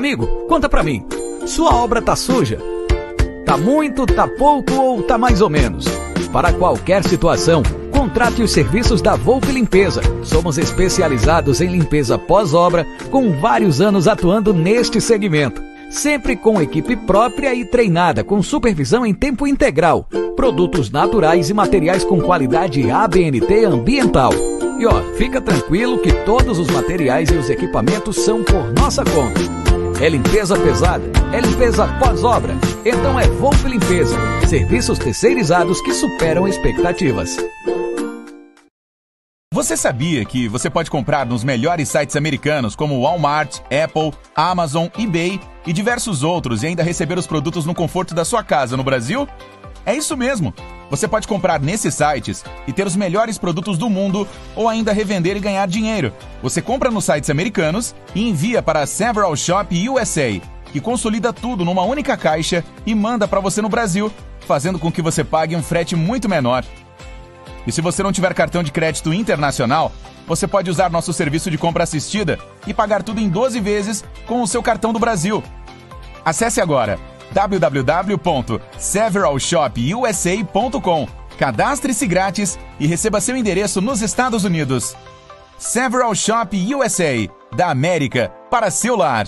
Amigo, conta pra mim. Sua obra tá suja? Tá muito, tá pouco ou tá mais ou menos? Para qualquer situação, contrate os serviços da Volpe Limpeza. Somos especializados em limpeza pós-obra, com vários anos atuando neste segmento. Sempre com equipe própria e treinada, com supervisão em tempo integral. Produtos naturais e materiais com qualidade ABNT ambiental. E ó, fica tranquilo que todos os materiais e os equipamentos são por nossa conta. É limpeza pesada? É limpeza pós-obra? Então é Volpe Limpeza. Serviços terceirizados que superam expectativas. Você sabia que você pode comprar nos melhores sites americanos como Walmart, Apple, Amazon, eBay e diversos outros e ainda receber os produtos no conforto da sua casa no Brasil? É isso mesmo! Você pode comprar nesses sites e ter os melhores produtos do mundo ou ainda revender e ganhar dinheiro. Você compra nos sites americanos e envia para a Several Shop USA, que consolida tudo numa única caixa e manda para você no Brasil, fazendo com que você pague um frete muito menor. E se você não tiver cartão de crédito internacional, você pode usar nosso serviço de compra assistida e pagar tudo em 12 vezes com o seu cartão do Brasil. Acesse agora www.severalshopusa.com. Cadastre-se grátis e receba seu endereço nos Estados Unidos. Several Shop USA, da América para seu lar.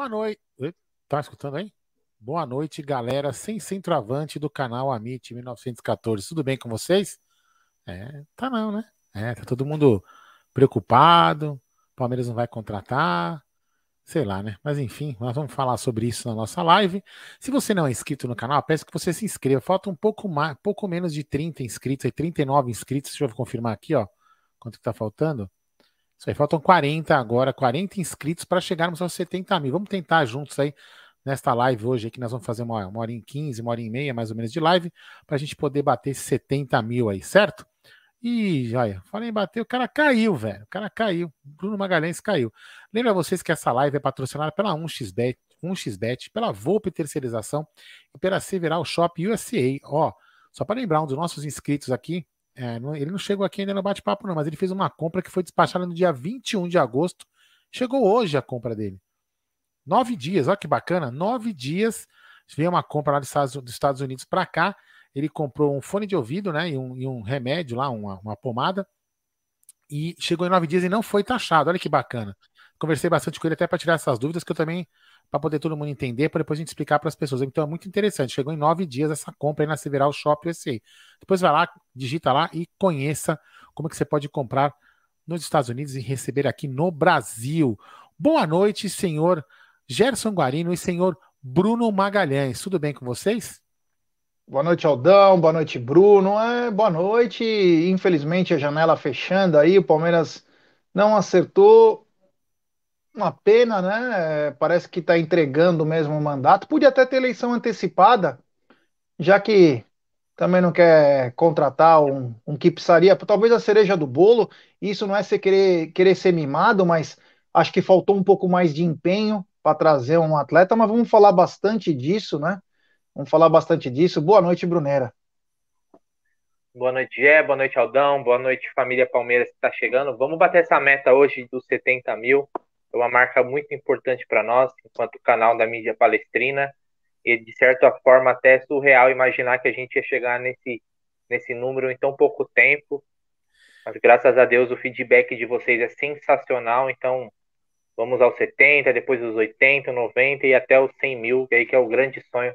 Boa noite. Tá escutando aí? Boa noite, galera, sem centroavante do canal Amit 1914. Tudo bem com vocês? É, tá não, né? É, tá todo mundo preocupado. Palmeiras não vai contratar. Sei lá, né? Mas enfim, nós vamos falar sobre isso na nossa live. Se você não é inscrito no canal, peço que você se inscreva. Falta um pouco mais, pouco menos de 30 inscritos, aí 39 inscritos. Deixa eu confirmar aqui, ó. Quanto que tá faltando? Isso aí, faltam 40 agora, 40 inscritos para chegarmos aos 70 mil. Vamos tentar juntos aí nesta live hoje, que nós vamos fazer uma, uma hora em 15, uma hora e meia mais ou menos de live, para a gente poder bater 70 mil aí, certo? E olha, falei em bater, o cara caiu, velho. O cara caiu. Bruno Magalhães caiu. Lembra vocês que essa live é patrocinada pela 1xBet, 1xBet, pela Volpe Terceirização e pela Several Shop USA. Ó, só para lembrar, um dos nossos inscritos aqui, é, ele não chegou aqui ainda no bate-papo, não, mas ele fez uma compra que foi despachada no dia 21 de agosto. Chegou hoje a compra dele. Nove dias, olha que bacana. Nove dias. Veio uma compra lá dos Estados, dos Estados Unidos para cá. Ele comprou um fone de ouvido, né? E um, e um remédio lá, uma, uma pomada. E chegou em nove dias e não foi taxado. Olha que bacana. Conversei bastante com ele até para tirar essas dúvidas que eu também para poder todo mundo entender, para depois a gente explicar para as pessoas. Então é muito interessante. Chegou em nove dias essa compra aí na Several Shop USA. Depois vai lá, digita lá e conheça como é que você pode comprar nos Estados Unidos e receber aqui no Brasil. Boa noite, senhor Gerson Guarino e senhor Bruno Magalhães. Tudo bem com vocês? Boa noite, Aldão. Boa noite, Bruno. É, boa noite. Infelizmente, a janela fechando aí, o Palmeiras não acertou uma pena, né? Parece que está entregando mesmo o mandato. Podia até ter eleição antecipada, já que também não quer contratar um, um que precisaria, talvez a cereja do bolo. Isso não é ser querer, querer ser mimado, mas acho que faltou um pouco mais de empenho para trazer um atleta. Mas vamos falar bastante disso, né? Vamos falar bastante disso. Boa noite, Brunera. Boa noite, Gé. Boa noite, Aldão. Boa noite, família Palmeiras que está chegando. Vamos bater essa meta hoje dos 70 mil é uma marca muito importante para nós, enquanto canal da mídia palestrina, e de certa forma até surreal imaginar que a gente ia chegar nesse, nesse número em tão pouco tempo. Mas graças a Deus o feedback de vocês é sensacional, então vamos aos 70, depois os 80, 90 e até os 100 mil, que aí que é o grande sonho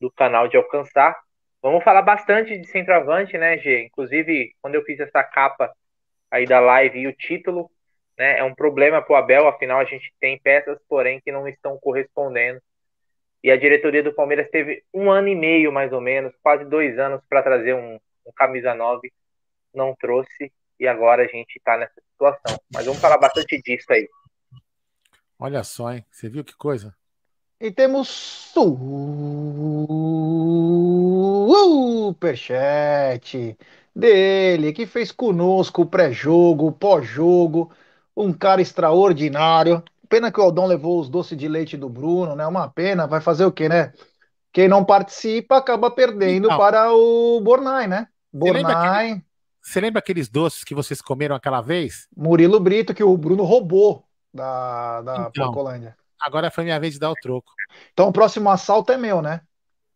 do canal de alcançar. Vamos falar bastante de centroavante, né, G? Inclusive, quando eu fiz essa capa aí da live e o título, né? É um problema para o Abel, afinal a gente tem peças, porém, que não estão correspondendo. E a diretoria do Palmeiras teve um ano e meio, mais ou menos, quase dois anos para trazer um, um, camisa 9, não trouxe, e agora a gente está nessa situação. Mas vamos falar bastante disso aí. Olha só, hein? Você viu que coisa? E temos superchat. dele, que fez conosco o pré-jogo, o pós-jogo, um cara extraordinário. Pena que o Aldão levou os doces de leite do Bruno, né? Uma pena, vai fazer o quê, né? Quem não participa acaba perdendo Então. para o Bornai, né? Você lembra Bornai, Você lembra aqueles doces que vocês comeram aquela vez? Murilo Brito, que o Bruno roubou da, da Então. Porcolândia. Agora foi minha vez de dar o troco. Então o próximo assalto é meu, né?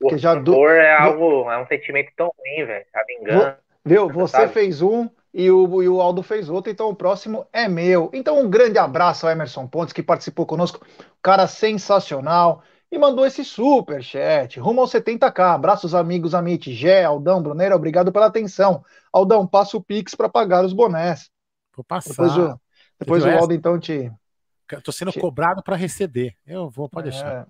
O Que já do- é algo, é um sentimento tão ruim, velho. A vingança. Viu? Você Sabe? fez um e o, e o Aldo fez outro, então o próximo é meu. Então um grande abraço ao Emerson Pontes, que participou conosco, cara sensacional, e mandou esse super chat, rumo aos 70k. Abraços, amigos, Amit, Gé, Aldão, Bruneira, obrigado pela atenção. Aldão, passa o Pix para pagar os bonés. Vou passar. Depois o, depois o? Aldo, então, te, tô sendo Che- cobrado para receber. Eu vou, pode deixar.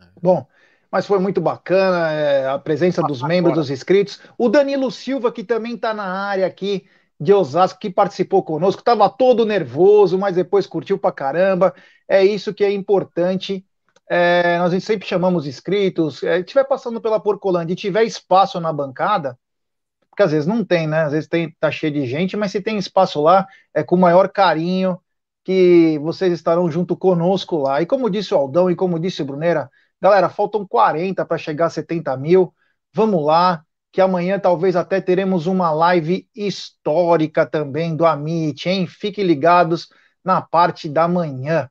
É. Bom, mas foi muito bacana é, a presença dos membros, dos inscritos. O Danilo Silva, que também está na área aqui de Osasco, que participou conosco, estava todo nervoso, mas depois curtiu pra caramba. É isso que é importante. É, nós sempre chamamos inscritos. É, tiver passando pela Porcolândia e tiver espaço na bancada, porque às vezes não tem, né? Às vezes tem, tá cheio de gente, mas se tem espaço lá, é com o maior carinho que vocês estarão junto conosco lá. E como disse o Aldão e como disse o Brunera, galera, faltam 40 para chegar a 70 mil. Vamos lá, que amanhã talvez até teremos uma live histórica também do Amit, hein? Fiquem ligados na parte da manhã.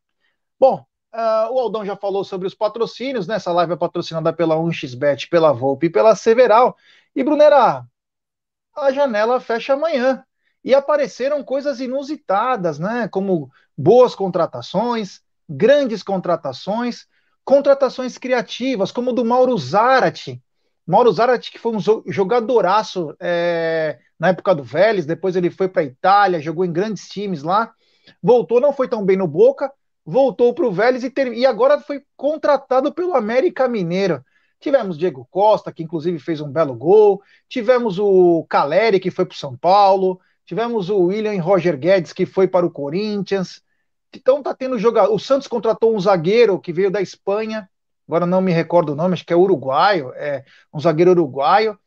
Bom, ah, o Aldão já falou sobre os patrocínios, né? Essa live é patrocinada pela 1xBet, pela Volpe e pela Several. E, Brunera, a janela fecha amanhã. E apareceram coisas inusitadas, né? Como boas contratações, grandes contratações, contratações criativas, como do Mauro Zarate. Mauro Zarate, que foi um jogadoraço é, na época do Vélez, depois ele foi para a Itália, jogou em grandes times lá, voltou, não foi tão bem no Boca, voltou para o Vélez e, ter- e agora foi contratado pelo América Mineiro. Tivemos Diego Costa, que inclusive fez um belo gol, tivemos o Caleri, que foi para o São Paulo, tivemos o William Roger Guedes, que foi para o Corinthians. Então tá tendo jogador. O Santos contratou um zagueiro que veio da Espanha, agora não me recordo o nome, acho que é uruguaio, é um zagueiro uruguaio.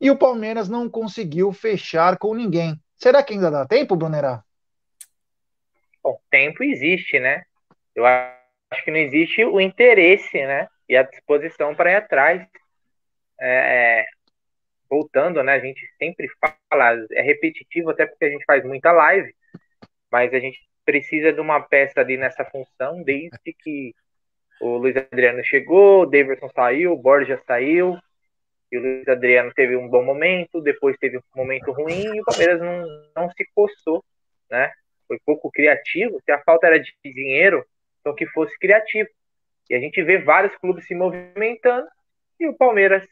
E o Palmeiras não conseguiu fechar com ninguém. Será que ainda dá tempo, Brunerá? Bom, tempo existe, né? Eu acho que não existe o interesse, né? E a disposição para ir atrás. É, voltando, né? A gente sempre fala, é repetitivo até porque a gente faz muita live, mas a gente precisa de uma peça ali nessa função desde que o Luiz Adriano chegou, o Daverson saiu, o Borja saiu, e o Luiz Adriano teve um bom momento, depois teve um momento ruim e o Palmeiras não, não se coçou, né? Foi pouco criativo. Se a falta era de dinheiro, então que fosse criativo. E a gente vê vários clubes se movimentando e o Palmeiras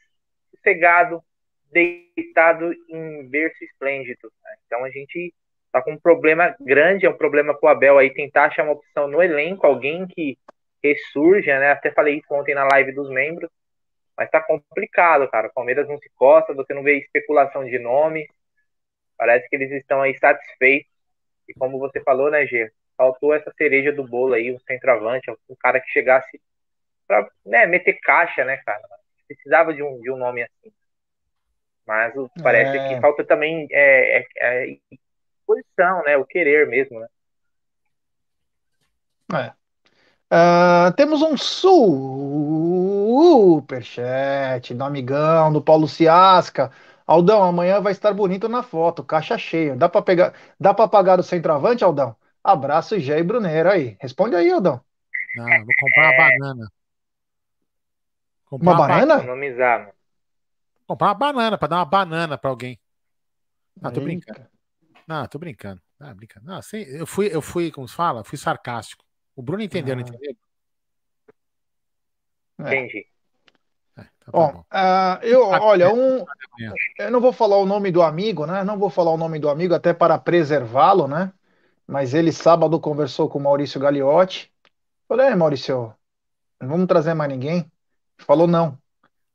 cegado, deitado em berço esplêndido. né? Então a gente tá com um problema grande, é um problema pro Abel aí tentar achar uma opção no elenco, alguém que ressurja, né? Até falei isso ontem na live dos membros, mas tá complicado, cara. O Palmeiras não se costa, você não vê especulação de nome. Parece que eles estão aí satisfeitos. E como você falou, né, Gê? Faltou essa cereja do bolo aí, um centroavante, um cara que chegasse pra né, meter caixa, né, cara? Precisava de um, de um nome assim. Mas parece É. que falta também é, é, é posição, né? O querer mesmo, né? Ah, temos um superchat do amigão, do Paulo Ciasca. Aldão, amanhã vai estar bonito na foto, caixa cheia. Dá para pegar, dá para pagar o centroavante, Aldão? Abraço, Gé e Bruneiro aí. Responde aí, Aldão. Não, vou comprar uma banana. Comprar Uma ba- banana? Economizar, mano. Comprar uma banana pra dar uma banana pra alguém. Não, tô Eita. brincando. Não, tô brincando. Ah, brincando. Não, sem- eu fui, eu fui, como se fala? Fui sarcástico. O Bruno entendeu, não Ah. entendeu? É. Entendi. É, então tá Bom, bom. ah, eu, olha, um, amanhã. eu não vou falar o nome do amigo, né? Não vou falar o nome do amigo até para preservá-lo, né? Mas ele sábado conversou com o Maurício Gagliotti. Falei, "É, Maurício, não vamos trazer mais ninguém? Falou, não.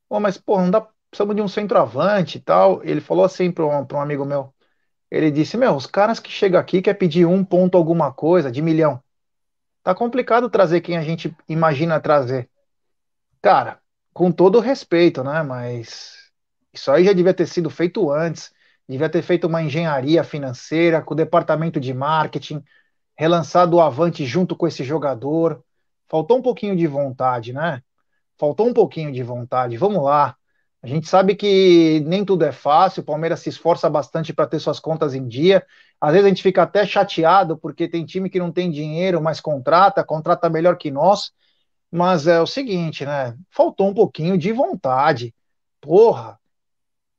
Pô, mas, pô, não dá, precisamos de um centroavante e tal. Ele falou assim para um, pra um amigo meu. Ele disse, meu, os caras que chegam aqui quer pedir um ponto alguma coisa, de milhão. Tá complicado trazer quem a gente imagina trazer. Cara, com todo respeito, né? Mas isso aí já devia ter sido feito antes. devia ter feito uma engenharia financeira com o departamento de marketing, relançado o Avante junto com esse jogador. Faltou um pouquinho de vontade, né? Faltou um pouquinho de vontade. Vamos lá. A gente sabe que nem tudo é fácil, o Palmeiras se esforça bastante para ter suas contas em dia. Às vezes a gente fica até chateado porque tem time que não tem dinheiro, mas contrata, contrata melhor que nós. Mas é o seguinte, né? Faltou um pouquinho de vontade. Porra,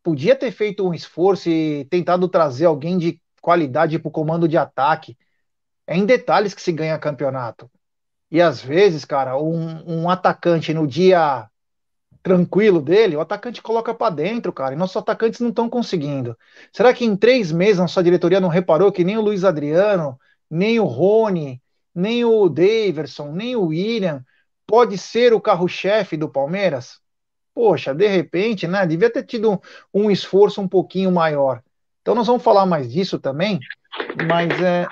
podia ter feito um esforço e tentado trazer alguém de qualidade para o comando de ataque. É em detalhes que se ganha campeonato. E às vezes, cara, um, um atacante no dia tranquilo dele, o atacante coloca para dentro, cara, e nossos atacantes não estão conseguindo. Será que em três meses nossa diretoria não reparou que nem o Luiz Adriano, nem o Rony, nem o Daverson, nem o William pode ser o carro-chefe do Palmeiras? Poxa, de repente, né, devia ter tido um esforço um pouquinho maior. Então nós vamos falar mais disso também, mas é,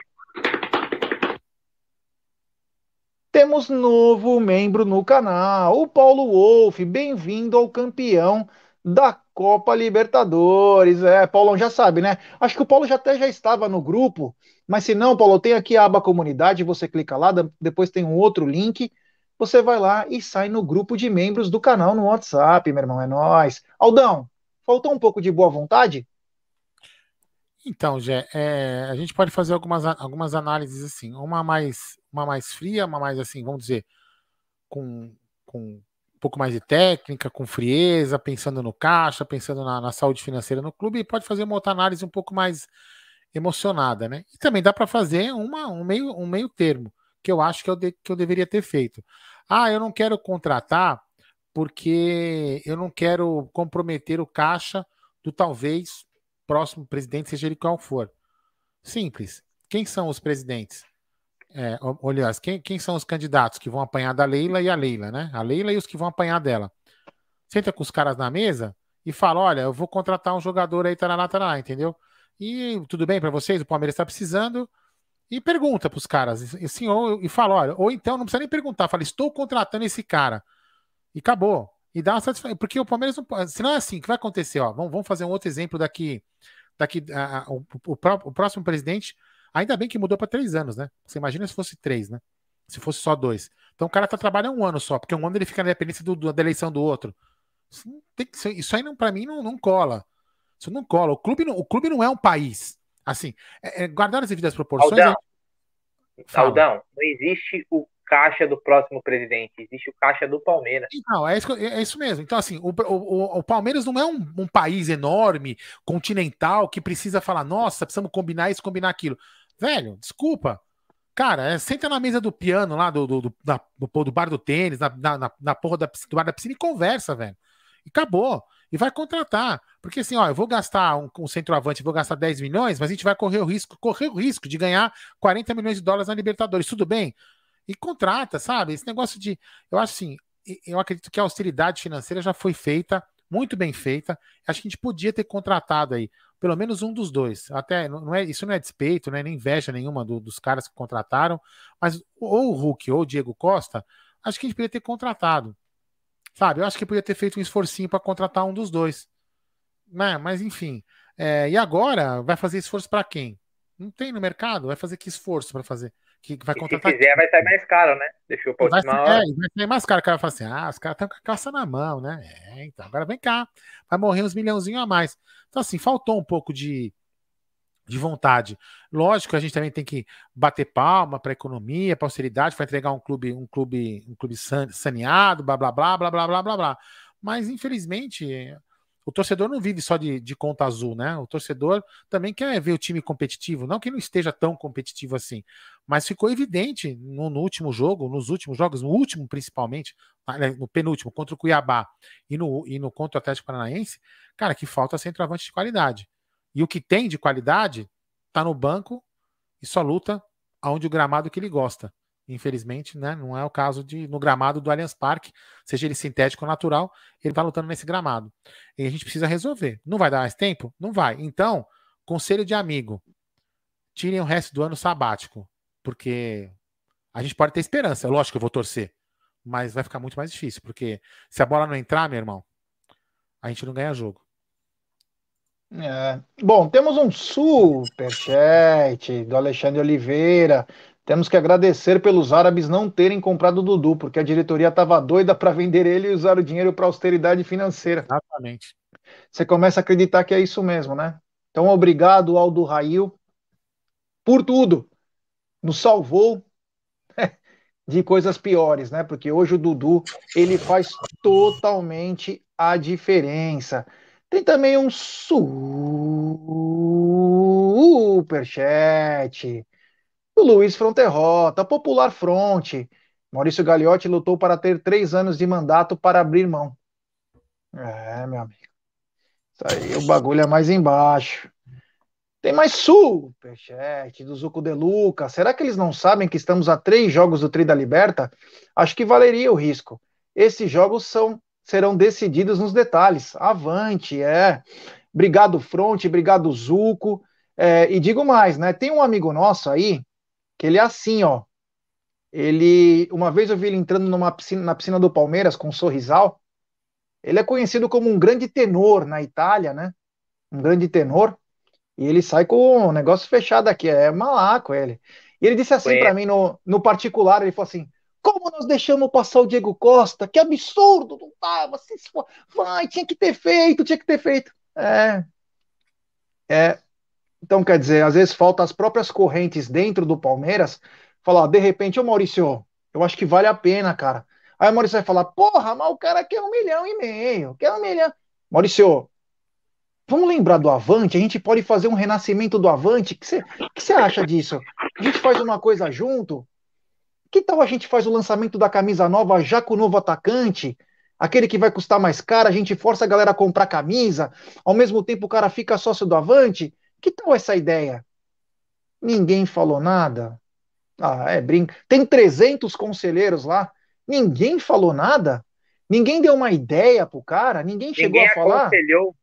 Temos novo membro no canal, o Paulo Wolff. Bem-vindo ao campeão da Copa Libertadores. É, Paulo já sabe, né? Acho que o Paulo já até já estava no grupo, mas se não, Paulo, tem aqui a aba comunidade, você clica lá, depois tem um outro link, você vai lá e sai no grupo de membros do canal no WhatsApp, meu irmão, é nós. Aldão, faltou um pouco de boa vontade? Então, Jé, é, a gente pode fazer algumas, algumas análises assim, uma mais uma mais fria, uma mais assim, vamos dizer, com, com um pouco mais de técnica, com frieza, pensando no caixa, pensando na, na saúde financeira no clube, e pode fazer uma outra análise um pouco mais emocionada, né? E também dá para fazer uma, um, meio, um meio termo, que eu acho que eu, de, que eu deveria ter feito. Ah, eu não quero contratar porque eu não quero comprometer o caixa do talvez próximo presidente, seja ele qual for. Simples. Quem são os presidentes? É, aliás, quem, quem são os candidatos que vão apanhar da Leila e a Leila, né? A Leila e os que vão apanhar dela. Senta com os caras na mesa e fala: olha, eu vou contratar um jogador aí, tarará, tarará, entendeu? E tudo bem para vocês? O Palmeiras está precisando. E pergunta para os caras, assim, ou, e fala: olha, ou então não precisa nem perguntar, fala: estou contratando esse cara. E acabou. E dá uma satisfação. Porque o Palmeiras não Se não é assim, o que vai acontecer? Ó, vamos, vamos fazer um outro exemplo daqui. daqui a, a, o, o, o próximo presidente Ainda bem que mudou para três anos, né? Você imagina se fosse três, né? Se fosse só dois. Então o cara tá trabalhando um ano só, porque um ano ele fica na dependência do, do, da eleição do outro. Isso, ser, isso aí, não, para mim, não, não cola. Isso não cola. O clube não, o clube não é um país. Assim, é, é, guardar as devidas proporções. Aldão, é... Aldão, não existe o caixa do próximo presidente, existe o caixa do Palmeiras. Não, é isso, é isso mesmo. Então, assim, o, o, o Palmeiras não é um, um, país enorme, continental, que precisa falar, nossa, precisamos combinar isso, combinar aquilo. Velho, desculpa. Cara, é, senta na mesa do piano lá, do, do, do, da, do, do bar do tênis, na, na, na porra da, do bar da piscina e conversa, velho. E acabou. E vai contratar. Porque assim, ó, eu vou gastar um, um centroavante, vou gastar 10 milhões, mas a gente vai correr o risco, correr o risco de ganhar 40 milhões de dólares na Libertadores. Tudo bem? E contrata, sabe? Esse negócio de. Eu acho assim, eu acredito que a austeridade financeira já foi feita, muito bem feita. Acho que a gente podia ter contratado aí pelo menos um dos dois. Até não é isso não é despeito, não é nem inveja nenhuma do, dos caras que contrataram, mas ou o Hulk ou o Diego Costa, acho que a gente poderia ter contratado. Sabe? Eu acho que poderia ter feito um esforcinho para contratar um dos dois. Né? Mas enfim. É, e agora vai fazer esforço para quem? Não tem no mercado? Vai fazer que esforço para fazer? Que vai contratar. Se fizer, vai sair mais caro, né? Deixou pra última vai, hora. É, vai sair mais caro. O cara fala assim: ah, os caras estão com a caça na mão, né? É, então, agora vem cá. Vai morrer uns milhãozinhos a mais. Então, assim, faltou um pouco de, de vontade. Lógico, a gente também tem que bater palma para a economia, para austeridade, para entregar um clube, um clube, um clube saneado, blá blá blá blá blá blá blá blá. Mas infelizmente o torcedor não vive só de, de, conta azul, né? O torcedor também quer ver o time competitivo, não que não esteja tão competitivo assim, mas ficou evidente no, no último jogo, nos últimos jogos, no último principalmente, no penúltimo, contra o Cuiabá e no, e no contra o Atlético Paranaense, cara, que falta centroavante de qualidade. E o que tem de qualidade tá no banco e só luta aonde o gramado que ele gosta. Infelizmente, né, não é o caso de no gramado do Allianz Parque, seja ele sintético ou natural, ele está lutando nesse gramado. E a gente precisa resolver. Não vai dar mais tempo? Não vai. Então, conselho de amigo: tirem o resto do ano sabático, porque a gente pode ter esperança. Lógico que eu vou torcer, mas vai ficar muito mais difícil, porque se a bola não entrar, meu irmão, a gente não ganha jogo. É. Bom, temos um superchat do Alexandre Oliveira. Temos que agradecer pelos árabes não terem comprado o Dudu, porque a diretoria estava doida para vender ele e usar o dinheiro para austeridade financeira. Exatamente. Você começa a acreditar que é isso mesmo, né? Então, obrigado, Aldo Rail, por tudo. Nos salvou de coisas piores, né? Porque hoje o Dudu ele faz totalmente a diferença. Tem também um superchat do Luiz Fronterrota, Popular Fronte. Maurício Gagliotti lutou para ter três anos de mandato para abrir mão. É, meu amigo. Isso aí, o bagulho é mais embaixo. Tem mais superchat do Zuco de Luca. Será que eles não sabem que estamos a três jogos do Tri da Liberta? Acho que valeria o risco. Esses jogos são, serão decididos nos detalhes. Avante, é. Obrigado, Fronte, obrigado, Zuco. É, e digo mais, né? Tem um amigo nosso aí que ele é assim, ó. Ele, uma vez eu vi ele entrando numa piscina, na piscina do Palmeiras com um sorrisal. Ele é conhecido como um grande tenor na Itália, né? Um grande tenor. E ele sai com o negócio fechado aqui, é malaco ele. E ele disse assim para mim no, no particular, ele falou assim, como nós deixamos passar o Diego Costa? Que absurdo, não tava, vai, tinha que ter feito, tinha que ter feito. É, é, então quer dizer, às vezes falta as próprias correntes dentro do Palmeiras, falar, de repente, ô Maurício, eu acho que vale a pena, cara. Aí o Maurício vai falar, porra, mas o cara quer um milhão e meio, quer um milhão. Maurício, Vamos lembrar do Avante? A gente pode fazer um renascimento do Avante? O que você acha disso? A gente faz uma coisa junto? Que tal a gente faz o lançamento da camisa nova já com o novo atacante? Aquele que vai custar mais caro, a gente força a galera a comprar camisa, ao mesmo tempo o cara fica sócio do Avante? Que tal essa ideia? Ninguém falou nada. Ah, é brinco. Tem 300 conselheiros lá. Ninguém falou nada? Ninguém deu uma ideia pro cara? Ninguém chegou Ninguém a falar? aconselhou.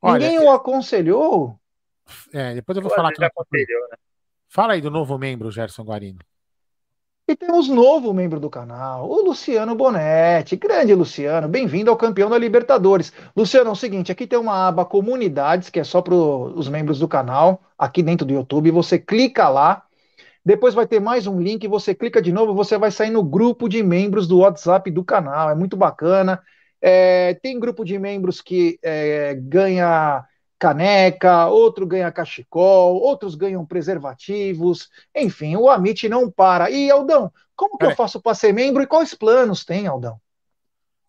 Olha, Ninguém o aconselhou? é, depois eu vou Pô, falar aqui. aconselhou, né? Fala aí do novo membro, Gerson Guarino. E temos novo membro do canal, o Luciano Bonetti. Grande Luciano, bem-vindo ao campeão da Libertadores. Luciano, é o seguinte: aqui tem uma aba Comunidades, que é só para os membros do canal, aqui dentro do YouTube. Você clica lá, depois vai ter mais um link, você clica de novo, você vai sair no grupo de membros do WhatsApp do canal. É muito bacana. É, tem grupo de membros que é, ganha caneca, outro ganha cachecol, outros ganham preservativos, enfim, o Amit não para. E Aldão, como que É. eu faço para ser membro e quais planos tem, Aldão?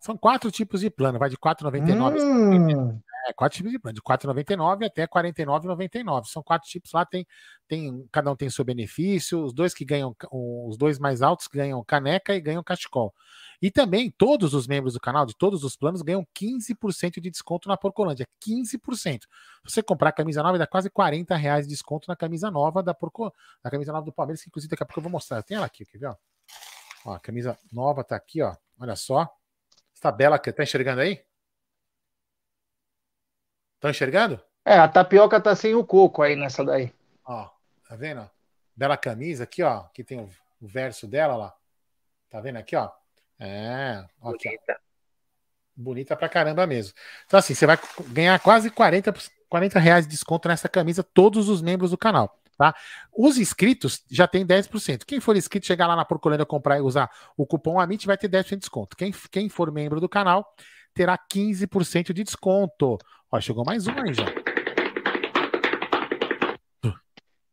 São quatro tipos de plano, vai de 4,99 Hum, É, quatro tipos de plano, de 4,99 até 49,99. São quatro tipos lá, tem, tem, cada um tem seu benefício. Os dois que ganham, os dois mais altos ganham caneca e ganham cachecol. E também todos os membros do canal, de todos os planos, ganham 15% de desconto na Porcolândia. 15%. Se você comprar a camisa nova, dá quase 40 reais de desconto na camisa nova da Porco, na camisa nova do Palmeiras, que inclusive daqui a pouco eu vou mostrar. Tem ela aqui, quer ver? Ó, a camisa nova tá aqui, ó. Olha só. Essa bela que tá enxergando aí? Estão enxergando? é, a tapioca tá sem o coco aí nessa daí. Ó, tá vendo? Bela camisa aqui, ó. Aqui tem o, verso dela lá. Tá vendo aqui, ó? É, ó, aqui, ó. Bonita. Bonita pra caramba mesmo. Então, assim, você vai ganhar quase 40, 40 reais de desconto nessa camisa, todos os membros do canal. Tá? Os inscritos já tem 10%. Quem for inscrito, chegar lá na Procurando comprar e usar o cupom AMIT vai ter 10% de desconto. Quem, quem for membro do canal terá 15% de desconto. Ó, chegou mais um aí já.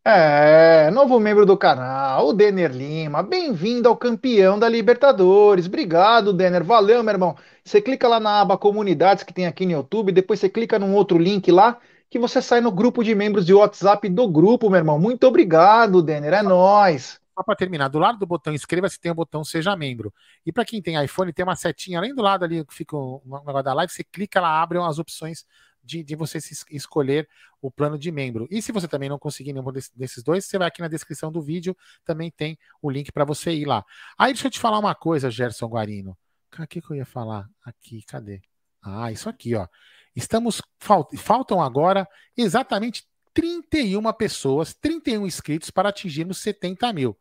É, novo membro do canal, o Denner Lima. Bem-vindo ao campeão da Libertadores. Obrigado, Denner. Valeu, meu irmão. Você clica lá na aba Comunidades que tem aqui no YouTube, depois você clica num outro link lá que você sai no grupo de membros de WhatsApp do grupo, meu irmão. Muito obrigado, Denner. É nóis. Só para terminar, do lado do botão inscreva-se tem o botão seja membro. E para quem tem iPhone, tem uma setinha além do lado ali que fica o negócio da live, você clica lá, abre as opções de, de você escolher o plano de membro. E se você também não conseguir nenhum desse- desses dois, você vai aqui na descrição do vídeo, também tem o link para você ir lá. Aí deixa eu te falar uma coisa, Gerson Guarino. O que, que eu ia falar? Aqui, cadê? Ah, isso aqui, ó. Estamos. fal- Faltam agora exatamente 31 pessoas, 31 inscritos para atingirmos 70 mil.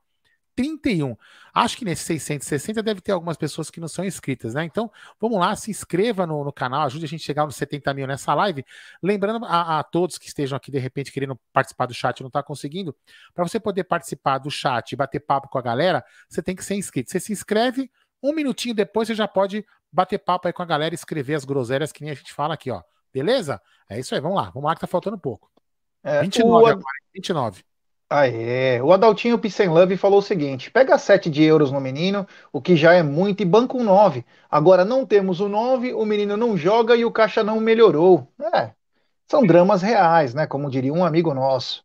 31. Acho que nesses 660 deve ter algumas pessoas que não são inscritas, né? Então, vamos lá, se inscreva no, no canal, ajude a gente a chegar nos 70 mil nessa live. Lembrando a, a todos que estejam aqui, de repente, querendo participar do chat e não está conseguindo, para você poder participar do chat e bater papo com a galera, você tem que ser inscrito. Você se inscreve, um minutinho depois você já pode bater papo aí com a galera e escrever as groselhas que nem a gente fala aqui, ó. Beleza? É isso aí, vamos lá. Vamos lá que tá faltando pouco. É, 29 o... agora, 29. Aê, o Adaltinho Pissenlove falou o seguinte: pega 7 de euros no menino, o que já é muito, e banca um 9. Agora não temos o 9, o menino não joga e o caixa não melhorou. É, são dramas reais, né? Como diria um amigo nosso.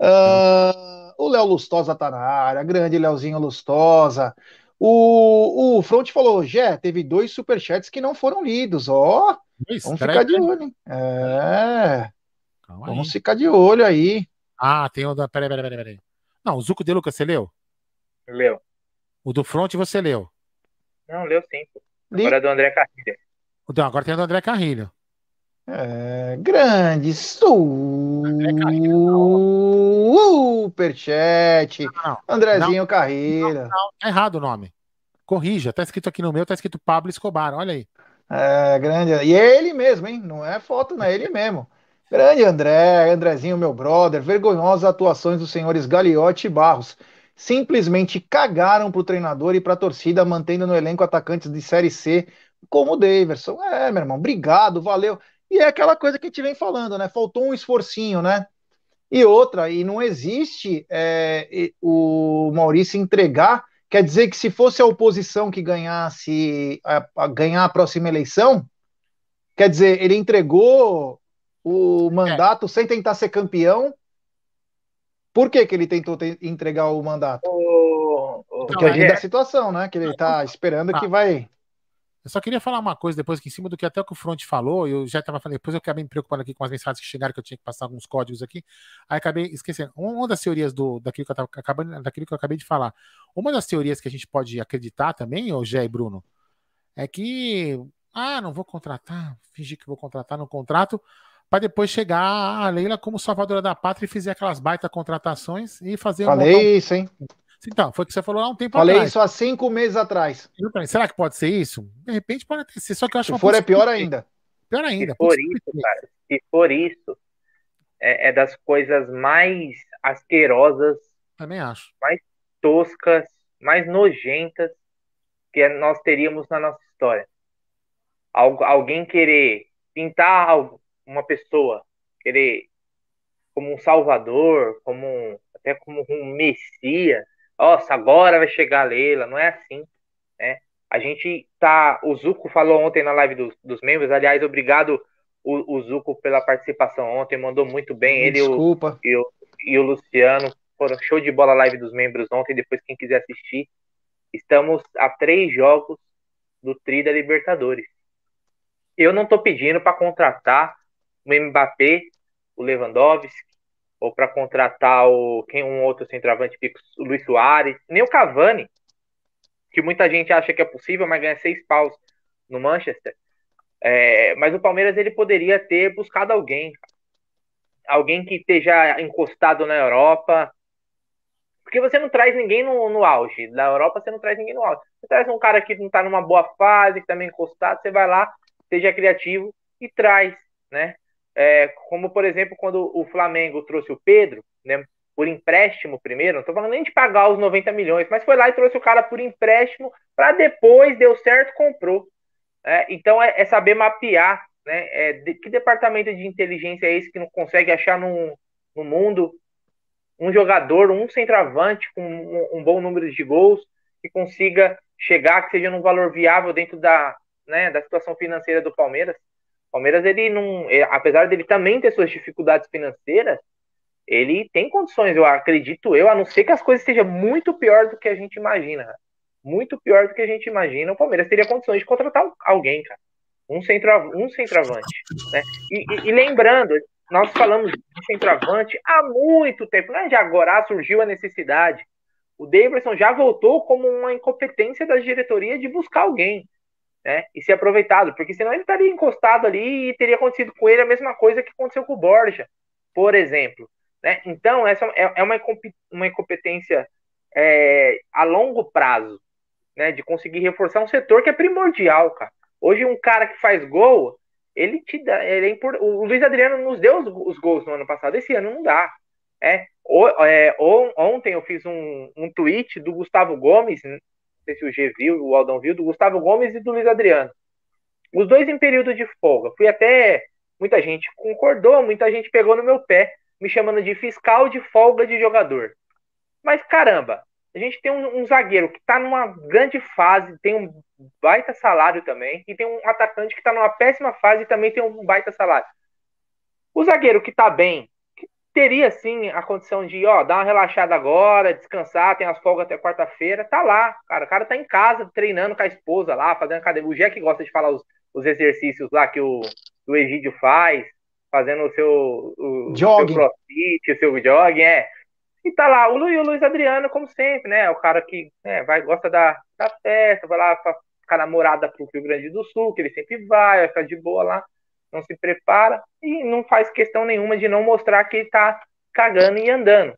Uh, o Léo Lustosa tá na área, grande Léozinho Lustosa. O, o Front falou: Jé, teve dois superchats que não foram lidos, ó. vamos ficar de olho, hein? É. Calma vamos aí. ficar de olho aí. Ah, tem o da. Peraí, peraí, peraí, peraí. Não, o Zuco de Lucas, você leu? Leu. O do Front você leu? Não, leu sim. Agora é do André Carrilho. Não, agora tem o do André Carrilho. É, grande superchat. Andrezinho não, Carrilho. Não, não, tá errado o nome. Corrija, tá escrito aqui no meu, tá escrito Pablo Escobar, olha aí. É, grande. E é ele mesmo, hein? Não é foto, não é ele mesmo. Grande André, Andrezinho, meu brother, vergonhosas atuações dos senhores Gagliotti e Barros. Simplesmente cagaram pro treinador e pra torcida, mantendo no elenco atacantes de Série C como o Daverson. É, meu irmão, obrigado, valeu. E é aquela coisa que a gente vem falando, né? Faltou um esforcinho, né? E outra, e não existe é, o Maurício entregar. Quer dizer que se fosse a oposição que ganhasse a, a ganhar a próxima eleição, quer dizer, ele entregou o mandato é. sem tentar ser campeão. Por que, que ele tentou te entregar o mandato? O... Porque a gente é a situação, né? Que ele está esperando que vai. Eu só queria falar uma coisa depois que em cima do que até o que o Front falou, eu já estava falando, depois eu acabei me preocupando aqui com as mensagens que chegaram, que eu tinha que passar alguns códigos aqui, aí acabei esquecendo. Uma das teorias do, daquilo, que eu tava, acabando, daquilo que eu acabei de falar, uma das teorias que a gente pode acreditar também, ô Gé e Bruno, é que, ah, não vou contratar, fingir que vou contratar no contrato, para depois chegar a Leila como salvadora da pátria e fazer aquelas baita contratações e fazer. Falei um... isso, hein? Então, foi o que você falou há um tempo Falei atrás. Falei isso há cinco meses atrás. Será que pode ser isso? De repente pode ser, só que eu acho Se for, é pior ainda. Pior ainda. Se for isso, cara, se for isso, é, é, das coisas mais asquerosas. Também acho. Mais toscas, mais nojentas que nós teríamos na nossa história. Algo, alguém querer pintar algo uma pessoa, querer como um salvador, como um, até como um messias. Nossa, agora vai chegar a Leila, não é assim, né? A gente tá, o Zuco falou ontem na live dos, dos membros, aliás, obrigado o, o Zuco pela participação ontem, mandou muito bem, ele Desculpa. E, o, e o Luciano, foram show de bola a live dos membros ontem, depois quem quiser assistir. Estamos a três jogos do Tri da Libertadores. Eu não tô pedindo para contratar o Mbappé, o Lewandowski, ou para contratar o quem um outro centroavante o Luiz Soares, nem o Cavani, que muita gente acha que é possível, mas ganha seis paus no Manchester. É, mas o Palmeiras ele poderia ter buscado alguém, alguém que esteja encostado na Europa, porque você não traz ninguém no, no auge. Da Europa você não traz ninguém no auge. Você traz um cara que não está numa boa fase, que está meio encostado, você vai lá, seja criativo e traz, né? É, como, por exemplo, quando o Flamengo trouxe o Pedro, né, por empréstimo primeiro, não estou falando nem de pagar os 90 milhões, mas foi lá e trouxe o cara por empréstimo, para depois, deu certo, comprou. É, então é, é, saber mapear, né? É, de, que departamento de inteligência é esse que não consegue achar no, no mundo um jogador, um centroavante com um, um, bom número de gols, que consiga chegar, que seja num valor viável dentro da, né, da situação financeira do Palmeiras. Palmeiras, ele não, ele, apesar dele também ter suas dificuldades financeiras, ele tem condições, eu acredito eu, a não ser que as coisas estejam muito pior do que a gente imagina. Muito pior do que a gente imagina. O Palmeiras teria condições de contratar alguém, cara. Um, centro, um centroavante. Né? E, e, e lembrando, nós falamos de centroavante há muito tempo, não é de agora surgiu a necessidade. O Davidson já voltou como uma incompetência da diretoria de buscar alguém né? E ser aproveitado, porque senão ele estaria encostado ali e teria acontecido com ele a mesma coisa que aconteceu com o Borja, por exemplo. Né? Então, essa é, é uma, incompetência é, a longo prazo, né? De conseguir reforçar um setor que é primordial, cara. Hoje um cara que faz gol, ele te dá, ele é import... o Luiz Adriano nos deu os, gols no ano passado, esse ano não dá. É, o, é, ontem eu fiz um, um tweet do Gustavo Gomes, sei se o G viu, o Aldão viu, do Gustavo Gomes e do Luiz Adriano. Os dois em período de folga. Fui até. Muita gente concordou, muita gente pegou no meu pé, me chamando de fiscal de folga de jogador. Mas caramba, a gente tem um, um zagueiro que está numa grande fase, tem um baita salário também, e tem um atacante que está numa péssima fase e também tem um baita salário. O zagueiro que está bem, teria sim a condição de, ó, dar uma relaxada agora, descansar, tem as folgas até quarta-feira, tá lá, cara. O cara tá em casa treinando com a esposa lá, fazendo academia. O Jack gosta de falar os, os exercícios lá que o, o Egídio faz, fazendo o seu, o, jogging. o seu crossfit, o seu jogging, é. E tá lá, o Luiz, o Luiz Adriano, como sempre, né? O cara que né, vai, gosta da, da festa, vai lá pra ficar namorada pro Rio Grande do Sul, que ele sempre vai, vai ficar de boa lá, não se prepara e não faz questão nenhuma de não mostrar que ele tá cagando e andando.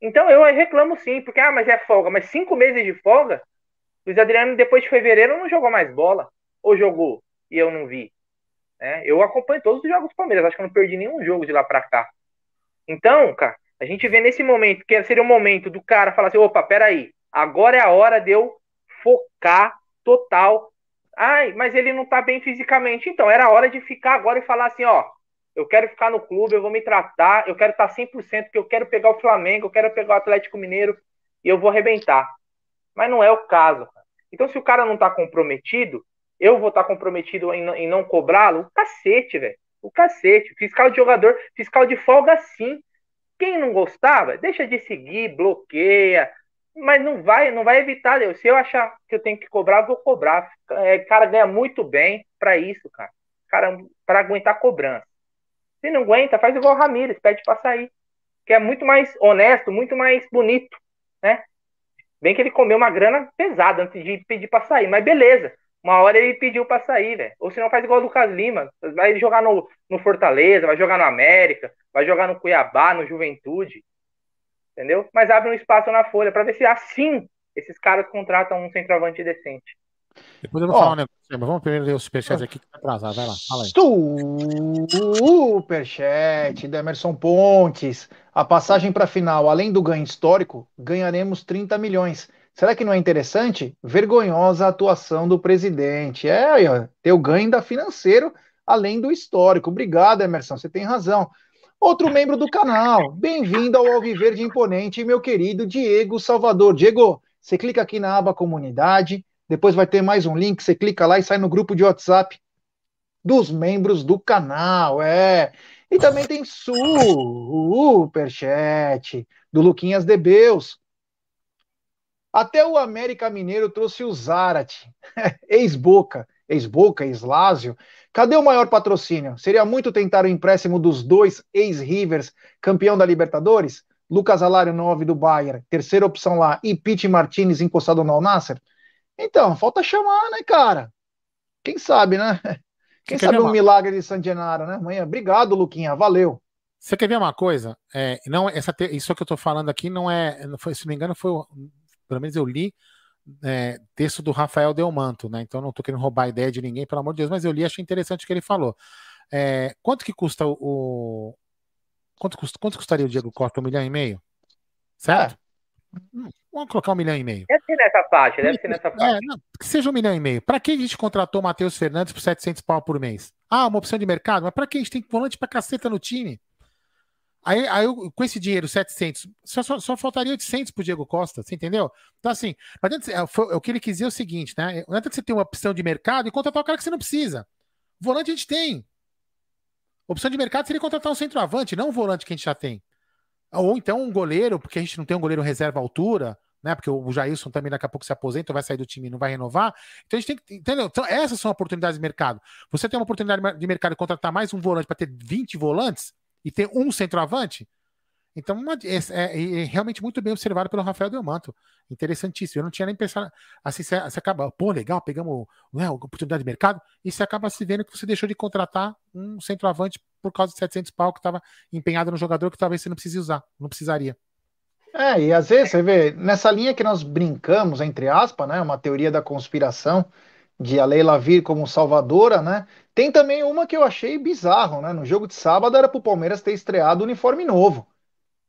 Então eu reclamo sim, porque, ah, mas é folga, mas cinco meses de folga, Luiz Adriano, depois de fevereiro, não jogou mais bola. Ou jogou e eu não vi. Né? Eu acompanho todos os jogos do Palmeiras, acho que eu não perdi nenhum jogo de lá para cá. Então, cara, a gente vê nesse momento, que seria o momento do cara falar assim: opa, peraí, agora é a hora de eu focar total. Ai, mas ele não tá bem fisicamente. Então, era hora de ficar agora e falar assim: ó, eu quero ficar no clube, eu vou me tratar, eu quero estar 100%, porque eu quero pegar o Flamengo, eu quero pegar o Atlético Mineiro e eu vou arrebentar. Mas não é o caso. Então, se o cara não tá comprometido, eu vou estar tá comprometido em, em não cobrá-lo? O cacete, velho. O cacete. Fiscal de jogador, fiscal de folga, sim. Quem não gostava, deixa de seguir, bloqueia, mas não vai, não vai evitar. Se eu achar que eu tenho que cobrar, vou cobrar. É, cara ganha muito bem para isso, cara. Cara, para aguentar cobrança. Se não aguenta, faz igual o Ramires, pede para sair. Que é muito mais honesto, muito mais bonito, né? Bem que ele comeu uma grana pesada antes de pedir para sair, mas beleza. Uma hora ele pediu para sair, velho. Ou se não faz igual o Lucas Lima. Vai jogar no, no Fortaleza, vai jogar no América, vai jogar no Cuiabá, no Juventude. Entendeu? Mas abre um espaço na folha para ver se assim esses caras contratam um centroavante decente. Depois eu vou Ó, falar um negócio, mas vamos primeiro ler o superchat aqui que tá atrasado. Vai lá, fala aí. Superchat da Emerson Pontes. A passagem para final, além do ganho histórico, ganharemos 30 milhões. Será que não é interessante? Vergonhosa a atuação do presidente. É, ter o ganho da financeiro, além do histórico. Obrigado, Emerson, você tem razão. Outro membro do canal, bem-vindo ao Alviverde Imponente, meu querido Diego Salvador. Diego, você clica aqui na aba Comunidade, depois vai ter mais um link, você clica lá e sai no grupo de WhatsApp dos membros do canal, é. E também tem superchat do Luquinhas Debeus. Até o América Mineiro trouxe o Zarate, ex-Boca, ex-Boca, ex-Lázio. Cadê o maior patrocínio? Seria muito tentar o empréstimo dos dois ex-Rivers, campeão da Libertadores? Lucas Alário 9 do Bayern, terceira opção lá, e Pete Martinez encostado no Al-Nasser? Então, falta chamar, né, cara? Quem sabe, né? Quem sabe um milagre de San Gennaro, né? Amanhã. Obrigado, Luquinha. Valeu. Você quer ver uma coisa? É, não, essa, isso que eu tô falando aqui não é. Não foi, se não me engano, foi pelo menos eu li é, texto do Rafael Delmanto, né? Então não estou querendo roubar a ideia de ninguém, pelo amor de Deus, mas eu li achei interessante o que ele falou. É, quanto que custa o. Quanto, custa, quanto custaria o Diego Costa? Um milhão e meio? Certo? É. Hum, vamos colocar um milhão e meio. Deve ser nessa faixa, deve ser nessa faixa. É, não, que seja um milhão e meio. Para que a gente contratou o Matheus Fernandes por 700 pau por mês? Ah, uma opção de mercado? Mas para que a gente tem volante para caceta no time? Aí, aí eu, com esse dinheiro, 700, só, só, só faltaria 800 pro Diego Costa, você entendeu? Então, assim, é, foi, o que ele quis dizer é o seguinte, né? Não adianta você ter uma opção de mercado e contratar o cara que você não precisa. Volante a gente tem. Opção de mercado seria contratar um centroavante, não um volante que a gente já tem. Ou então um goleiro, porque a gente não tem um goleiro reserva altura, né? Porque o Jailson também daqui a pouco se aposenta, vai sair do time e não vai renovar. Então a gente tem que. Entendeu? Então, essas são oportunidades de mercado. Você tem uma oportunidade de mercado de contratar mais um volante para ter 20 volantes, e ter um centroavante. Então, uma, é, é, é, realmente muito bem observado pelo Rafael Delmanto. Interessantíssimo. Eu não tinha nem pensado. Assim, você, você acaba, pô, legal, pegamos né, oportunidade de mercado, e você acaba se vendo que você deixou de contratar um centroavante por causa de 700 pau que estava empenhado no jogador que talvez você não precise usar, não precisaria. É, e às vezes você vê, nessa linha que nós brincamos, entre aspas, né? Uma teoria da conspiração de a Leila vir como salvadora, né? Tem também uma que eu achei bizarro, né? No jogo de sábado era pro Palmeiras ter estreado uniforme novo.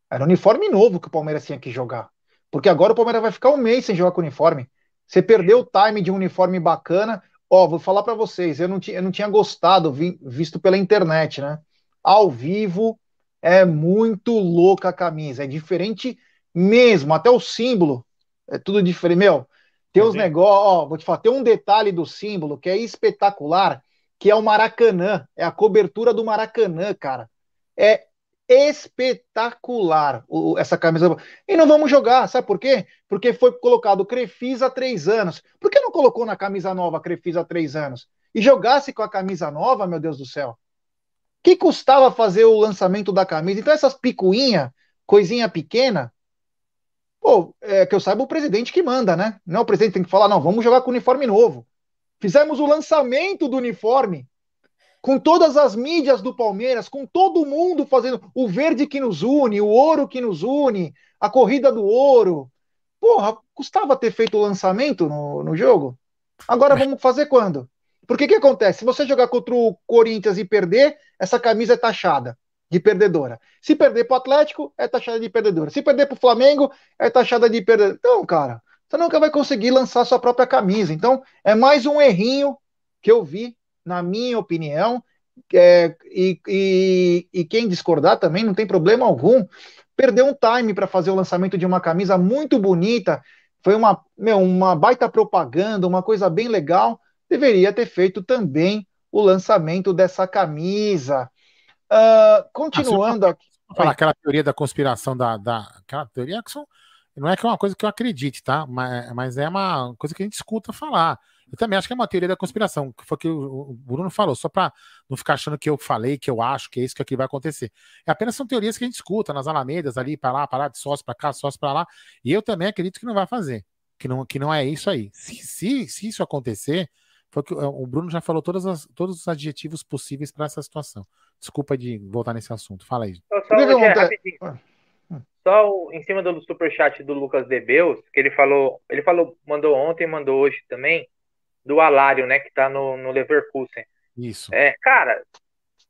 Era uniforme novo que o Palmeiras tinha que jogar. Porque agora o Palmeiras vai ficar um mês sem jogar com uniforme. Você perdeu o time de um uniforme bacana. Ó, vou falar para vocês, eu não, eu não tinha gostado, vi, visto pela internet, né? Ao vivo é muito louca a camisa, é diferente mesmo, até o símbolo é tudo diferente. Meu, tem os negócios, ó, vou te falar, tem um detalhe do símbolo que é espetacular, que é o Maracanã, é a cobertura do Maracanã, cara. É espetacular o, essa camisa. E não vamos jogar, sabe por quê? Porque foi colocado Crefisa há três anos. Por que não colocou na camisa nova Crefisa há três anos? E jogasse com a camisa nova, meu Deus do céu. que custava fazer o lançamento da camisa? Então, essas picuinhas, coisinha pequena, pô, é que eu saiba o presidente que manda, né? Não, o presidente tem que falar, não, vamos jogar com uniforme novo. Fizemos o lançamento do uniforme com todas as mídias do Palmeiras, com todo mundo fazendo o verde que nos une, o ouro que nos une, a corrida do ouro. Porra, custava ter feito o lançamento no, no jogo? Agora vamos fazer quando? Porque o que acontece? Se você jogar contra o Corinthians e perder, essa camisa é taxada de perdedora. Se perder para o Atlético, é taxada de perdedora. Se perder para o Flamengo, é taxada de perdedora. Então, cara, você nunca vai conseguir lançar sua própria camisa. Então, é mais um errinho que eu vi na minha opinião, é, e, e, e, quem discordar também não tem problema algum. Perdeu um time para fazer o lançamento de uma camisa muito bonita, foi uma, meu, uma baita propaganda, uma coisa bem legal. Deveria ter feito também o lançamento dessa camisa. Uh, continuando ah, aqui. Falar aquela teoria da conspiração da, da aquela teoria que são, não é que é uma coisa que eu acredite, tá? Mas, mas é uma coisa que a gente escuta falar. Eu também acho que é uma teoria da conspiração, que foi o que o Bruno falou, só para não ficar achando que eu falei, que eu acho que é isso que aqui vai acontecer. É apenas são teorias que a gente escuta nas alamedas ali, para lá, para lá, de sócio para cá, sócio para lá, e eu também acredito que não vai fazer, que não, que não é isso aí. Se, se, se isso acontecer, foi que o Bruno já falou todas as, todos os adjetivos possíveis para essa situação. Desculpa de voltar nesse assunto. Fala aí. Só, só, só em cima do superchat do Lucas Debeus, que ele falou, ele falou, mandou ontem, mandou hoje também do Alário, né, que tá no, no Leverkusen. Isso. É, cara,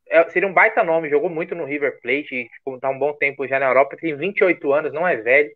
é, seria um baita nome, jogou muito no River Plate, tipo, tá um bom tempo já na Europa, tem 28 anos, não é velho.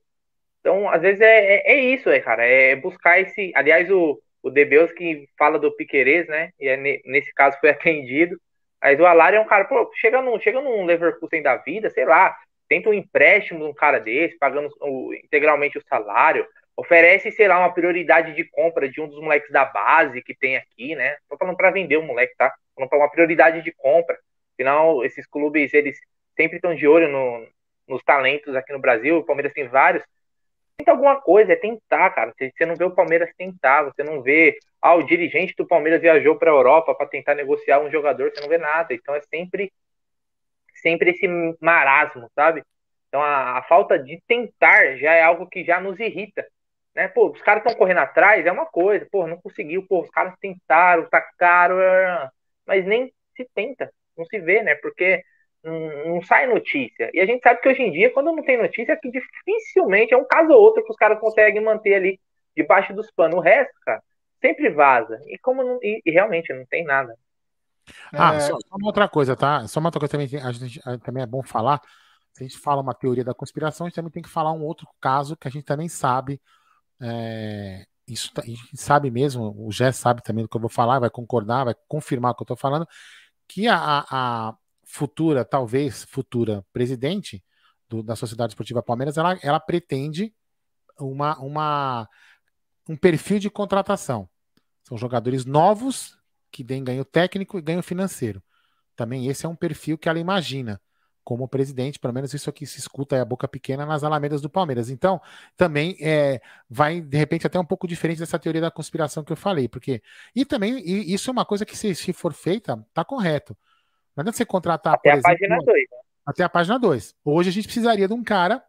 Então, às vezes é, é, é isso, é, cara, é buscar esse. Aliás, o, o Debeus que fala do Piquerez, né? E é, nesse caso foi atendido. Mas o Alário é um cara, pô, chega num, chega num Leverkusen da vida, sei lá, tenta um empréstimo de um cara desse, pagando o, integralmente o salário, oferece, sei lá, uma prioridade de compra de um dos moleques da base que tem aqui, né? Tô falando para vender o moleque, tá? Tô falando pra uma prioridade de compra. Afinal, esses clubes, eles sempre estão de olho no, nos talentos aqui no Brasil. O Palmeiras tem vários. Tenta alguma coisa, é tentar, cara. Você não vê o Palmeiras tentar, você não vê. Ah, o dirigente do Palmeiras viajou para a Europa para tentar negociar um jogador, você não vê nada. Então é sempre, sempre esse marasmo, sabe? Então a, a falta de tentar já é algo que já nos irrita. Né? Pô, os caras estão correndo atrás, é uma coisa, pô, não conseguiu, pô, os caras tentaram, tá caro, mas nem se tenta, não se vê, né? Porque não, não sai notícia. E a gente sabe que hoje em dia, quando não tem notícia, é que dificilmente é um caso ou outro que os caras conseguem manter ali debaixo dos panos. O resto, cara, sempre vaza. E como não, e, e realmente não tem nada. Ah, é... só, só, uma outra coisa, tá? Só uma outra coisa também, a gente, também é bom falar. Se a gente fala uma teoria da conspiração, a gente também tem que falar um outro caso que a gente também sabe é, isso tá, sabe mesmo, o Gé sabe também do que eu vou falar, vai concordar, vai confirmar o que eu estou falando, que a, a, futura, talvez futura presidente do, da Sociedade Esportiva Palmeiras, ela, ela pretende uma, uma, um perfil de contratação. São jogadores novos que deem ganho técnico e ganho financeiro. Também esse é um perfil que ela imagina como presidente, pelo menos isso aqui se escuta é a boca pequena nas alamedas do Palmeiras. Então, também é, vai, de repente, até um pouco diferente dessa teoria da conspiração que eu falei, porque. E também, e isso é uma coisa que, se, se for feita, tá correto. Não adianta você contratar. Até a exemplo, página 2. Né? Até a página 2. Hoje a gente precisaria de um cara,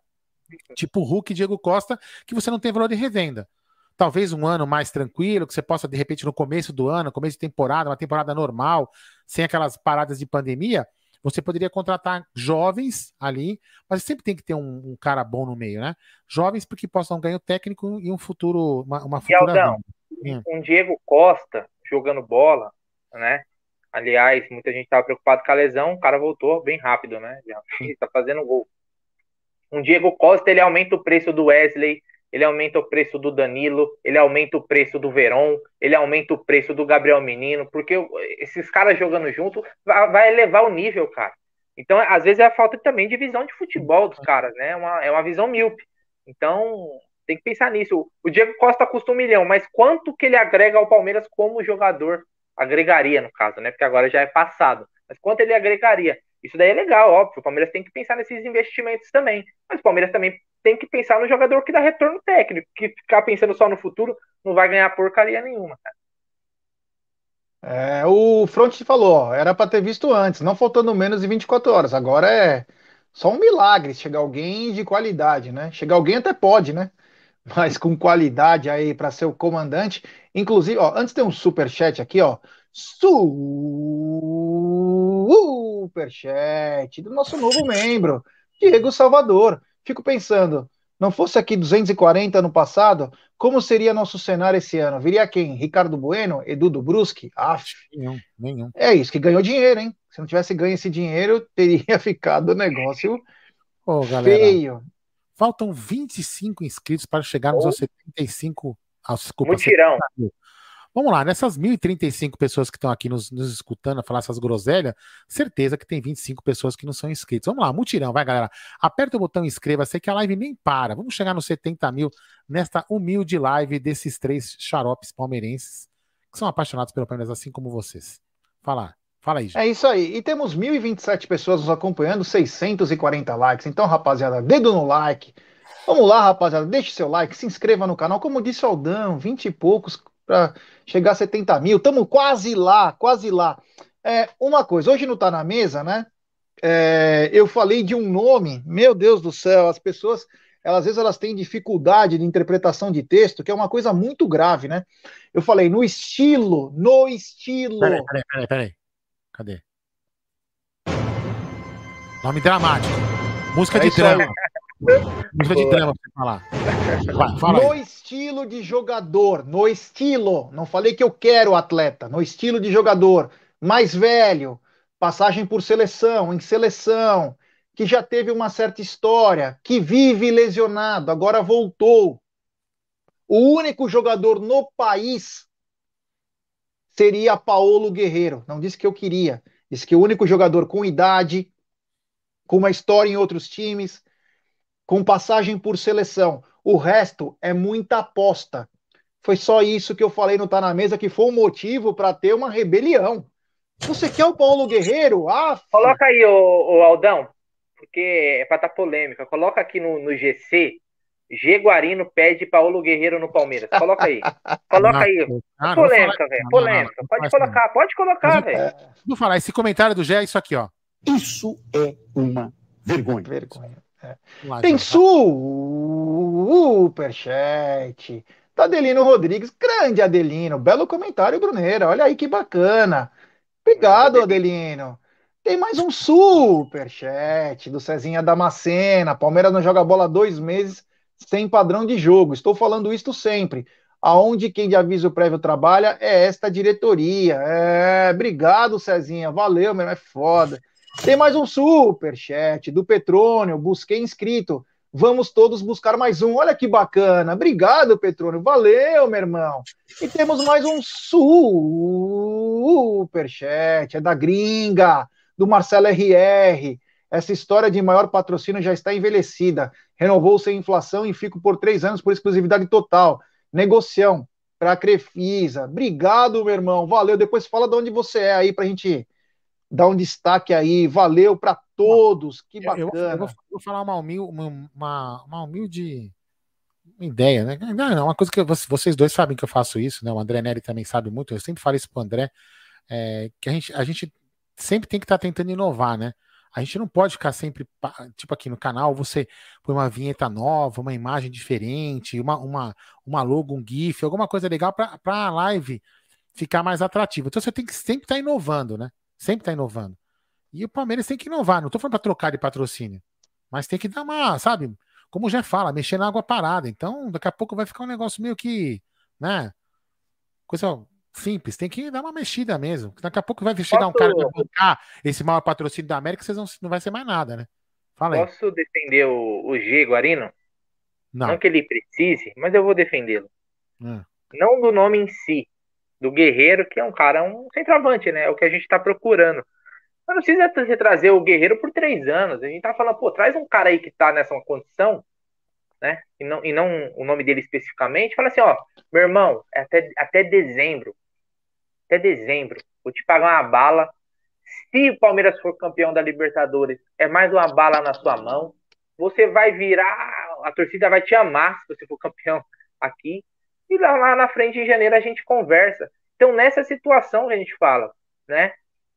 tipo Hulk e Diego Costa, que você não tem valor de revenda. Talvez um ano mais tranquilo, que você possa, de repente, no começo do ano, começo de temporada, uma temporada normal, sem aquelas paradas de pandemia Você poderia contratar jovens ali, mas sempre tem que ter um, um cara bom no meio, né? Jovens porque possam ganhar o técnico e um futuro, uma, uma futura e Aldão, um Diego Costa jogando bola, né? Aliás, muita gente estava preocupado com a lesão, o cara voltou bem rápido, né? Já está fazendo gol. Um Diego Costa, ele aumenta o preço do Wesley, ele aumenta o preço do Danilo, ele aumenta o preço do Verón, ele aumenta o preço do Gabriel Menino, porque esses caras jogando junto vai elevar o nível, cara. Então, às vezes é a falta também de visão de futebol dos caras, né? É uma, é uma visão míope. Então, tem que pensar nisso. O Diego Costa custa um milhão, mas quanto que ele agrega ao Palmeiras como jogador? Agregaria, no caso, né? Porque agora já é passado. Mas quanto ele agregaria? Isso daí é legal, óbvio. O Palmeiras tem que pensar nesses investimentos também. Mas o Palmeiras também tem que pensar no jogador que dá retorno técnico, que ficar pensando só no futuro não vai ganhar porcaria nenhuma, cara. É, o Front falou, ó, era para ter visto antes, não faltando menos de 24 horas. Agora é só um milagre chegar alguém de qualidade, né? Chegar alguém até pode, né? Mas com qualidade aí para ser o comandante. Inclusive, ó, antes tem um super chat aqui, ó. Super chat do nosso novo membro, Diego Salvador. Fico pensando, não fosse aqui 240 no passado, como seria nosso cenário esse ano? Viria quem? Ricardo Bueno? Edu do Brusque? Aff. Nenhum, nenhum. É isso, que ganhou dinheiro, hein? Se não tivesse ganho esse dinheiro, teria ficado o negócio oh, feio. Faltam 25 inscritos para chegarmos oh. aos 75. Aos, desculpa, Mutirão. Vamos lá, nessas 1.035 pessoas que estão aqui nos, nos, escutando a falar essas groselhas, certeza que tem 25 pessoas que não são inscritos. Vamos lá, mutirão, vai galera. Aperta o botão inscreva-se que a live nem para. Vamos chegar nos 70 mil nesta humilde live desses três xaropes palmeirenses que são apaixonados pelo Palmeiras assim como vocês. Fala, fala aí. Gente. É isso aí. E temos 1.027 pessoas nos acompanhando, 640 likes. Então, rapaziada, dedo no like. Vamos lá, rapaziada, deixe seu like, se inscreva no canal. Como disse o Aldão, 20 e poucos para chegar a 70 mil. Estamos quase lá, quase lá. É, uma coisa, hoje não está na mesa, né? É, eu falei de um nome, meu Deus do céu, as pessoas, elas, às vezes elas têm dificuldade de interpretação de texto, que é uma coisa muito grave, né? Eu falei no estilo, no estilo. Peraí, peraí, peraí, peraí. Cadê? Nome dramático. Música é de drama. Música de drama pra você falar. Vai, fala no aí. estilo de jogador, no estilo. Não falei que eu quero o atleta, no estilo de jogador. Mais velho, passagem por seleção, em seleção, que já teve uma certa história, que vive lesionado, agora voltou. O único jogador no país seria Paulo Guerreiro. Não disse que eu queria. Disse que o único jogador com idade, com uma história em outros times, com passagem por seleção. O resto é muita aposta. Foi só isso que eu falei no Tá na Mesa, que foi um motivo para ter uma rebelião. Você quer o Paulo Guerreiro? Ah, Coloca aí, o, Aldão, porque é para tá polêmica. Coloca aqui no, no GC. G Guarino pede Paulo Guerreiro no Palmeiras. Coloca aí. Coloca aí. Ah, polêmica, velho. Polêmica. Não, não, pode colocar, pode colocar, velho. Vou falar, esse comentário do Gé é isso aqui, ó. Isso é uma vergonha. Vergonha. É. Tem superchat. Da Adelino Rodrigues, grande Adelino, belo comentário, Bruneira. Olha aí que bacana. Obrigado, Adelino. Tem mais um superchat do Cezinha Damascena. Palmeiras não joga bola há dois meses sem padrão de jogo. Estou falando isto sempre. Aonde quem de aviso prévio trabalha é esta diretoria. É, obrigado, Cezinha. Valeu, meu, é foda. Tem mais um super chat do Petrônio, busquei inscrito. Vamos todos buscar mais um. Olha que bacana. Obrigado, Petrônio. Valeu, meu irmão. E temos mais um super chat, é da gringa, do Marcelo RR. Essa história de maior patrocínio já está envelhecida. Renovou sem inflação e fico por três anos por exclusividade total. Negocião para a Crefisa. Obrigado, meu irmão. Valeu. Depois fala de onde você é aí para a gente dar um destaque aí. Valeu para todos, que bacana. Eu, eu, vou, vou, falar uma humilde, uma, uma humilde ideia, né? Não, é uma coisa que vocês dois sabem que eu faço isso, né? O André Neri também sabe muito. Eu sempre falo isso pro André, é, que a gente, a gente sempre tem que estar tá tentando inovar, né? A gente não pode ficar sempre, tipo aqui no canal, você põe uma vinheta nova, uma imagem diferente, uma, uma, uma logo, um GIF, alguma coisa legal para a live ficar mais atrativa. Então você tem que sempre estar tá inovando, né? Sempre está inovando. E o Palmeiras tem que inovar. Não tô falando para trocar de patrocínio, mas tem que dar uma, sabe? Como já fala, mexer na água parada. Então, daqui a pouco vai ficar um negócio meio que, né? Coisa simples, tem que dar uma mexida mesmo. Daqui a pouco vai chegar Posso... um cara que bancar esse maior patrocínio da América, vocês não, não vai ser mais nada, né? Fala aí. Posso defender o, o G Guarino? Não. não que ele precise, mas eu vou defendê-lo. Hum. Não do nome em si, do Guerreiro, que é um cara, um centroavante, né? É o que a gente tá procurando. Mas não precisa trazer o Guerreiro por três anos. A gente tá falando, pô, traz um cara aí que tá nessa condição, né? E não, e não o nome dele especificamente. Fala assim, ó, meu irmão, é até, até dezembro. Até dezembro. Vou te pagar uma bala. Se o Palmeiras for campeão da Libertadores, é mais uma bala na sua mão. Você vai virar, a torcida vai te amar se você for campeão aqui. E lá, lá na frente, em janeiro, a gente conversa. Então, nessa situação que a gente fala, né?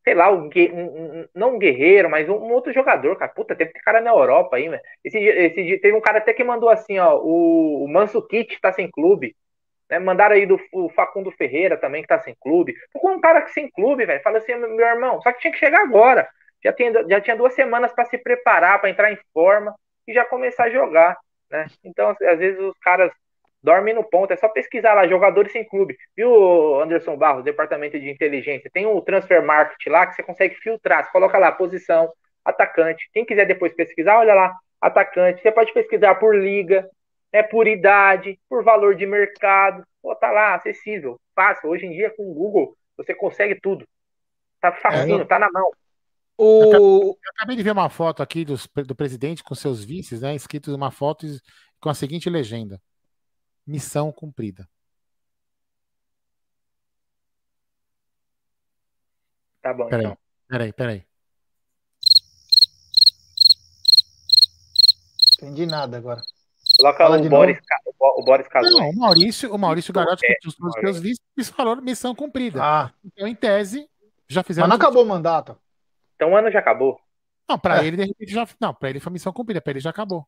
sei lá, um, um, não um guerreiro, mas um, um, outro jogador, cara. Puta, teve cara na Europa aí, velho. Esse, esse teve um cara até que mandou assim, ó, o, o Manso Kit tá sem clube. Né? Mandaram aí do o Facundo Ferreira também, que tá sem clube. Ficou um cara que sem clube, velho. Fala assim, meu irmão, só que tinha que chegar agora. Já, tem, já tinha duas semanas para se preparar, para entrar em forma e já começar a jogar, né? Então, às vezes os caras dorme no ponto. É só pesquisar lá, jogadores sem clube. Viu, Anderson Barros, departamento de inteligência? Tem o Transfer Market lá que você consegue filtrar. Você coloca lá, posição, atacante. Quem quiser depois pesquisar, olha lá, atacante. Você pode pesquisar por liga, é por idade, por valor de mercado. Pô, tá lá, acessível, fácil. Hoje em dia, com o Google, você consegue tudo. Tá facinho, é, tá na mão. O... Eu acabei de ver uma foto aqui do, do presidente com seus vices, né? Escrito uma foto com a seguinte legenda: Missão cumprida. Tá bom, peraí, então. Peraí, peraí. Entendi nada agora. Coloca o Boris, o Boris Casoy. Não, o Maurício, o Maurício Garotti, é, que os meus vistos, falou missão cumprida. Ah. Então, em tese, já fizeram. Mas não acabou o mandato. Então o ano já acabou. Não, pra é. ele, de repente, já. Não, pra ele foi missão cumprida, pra ele já acabou.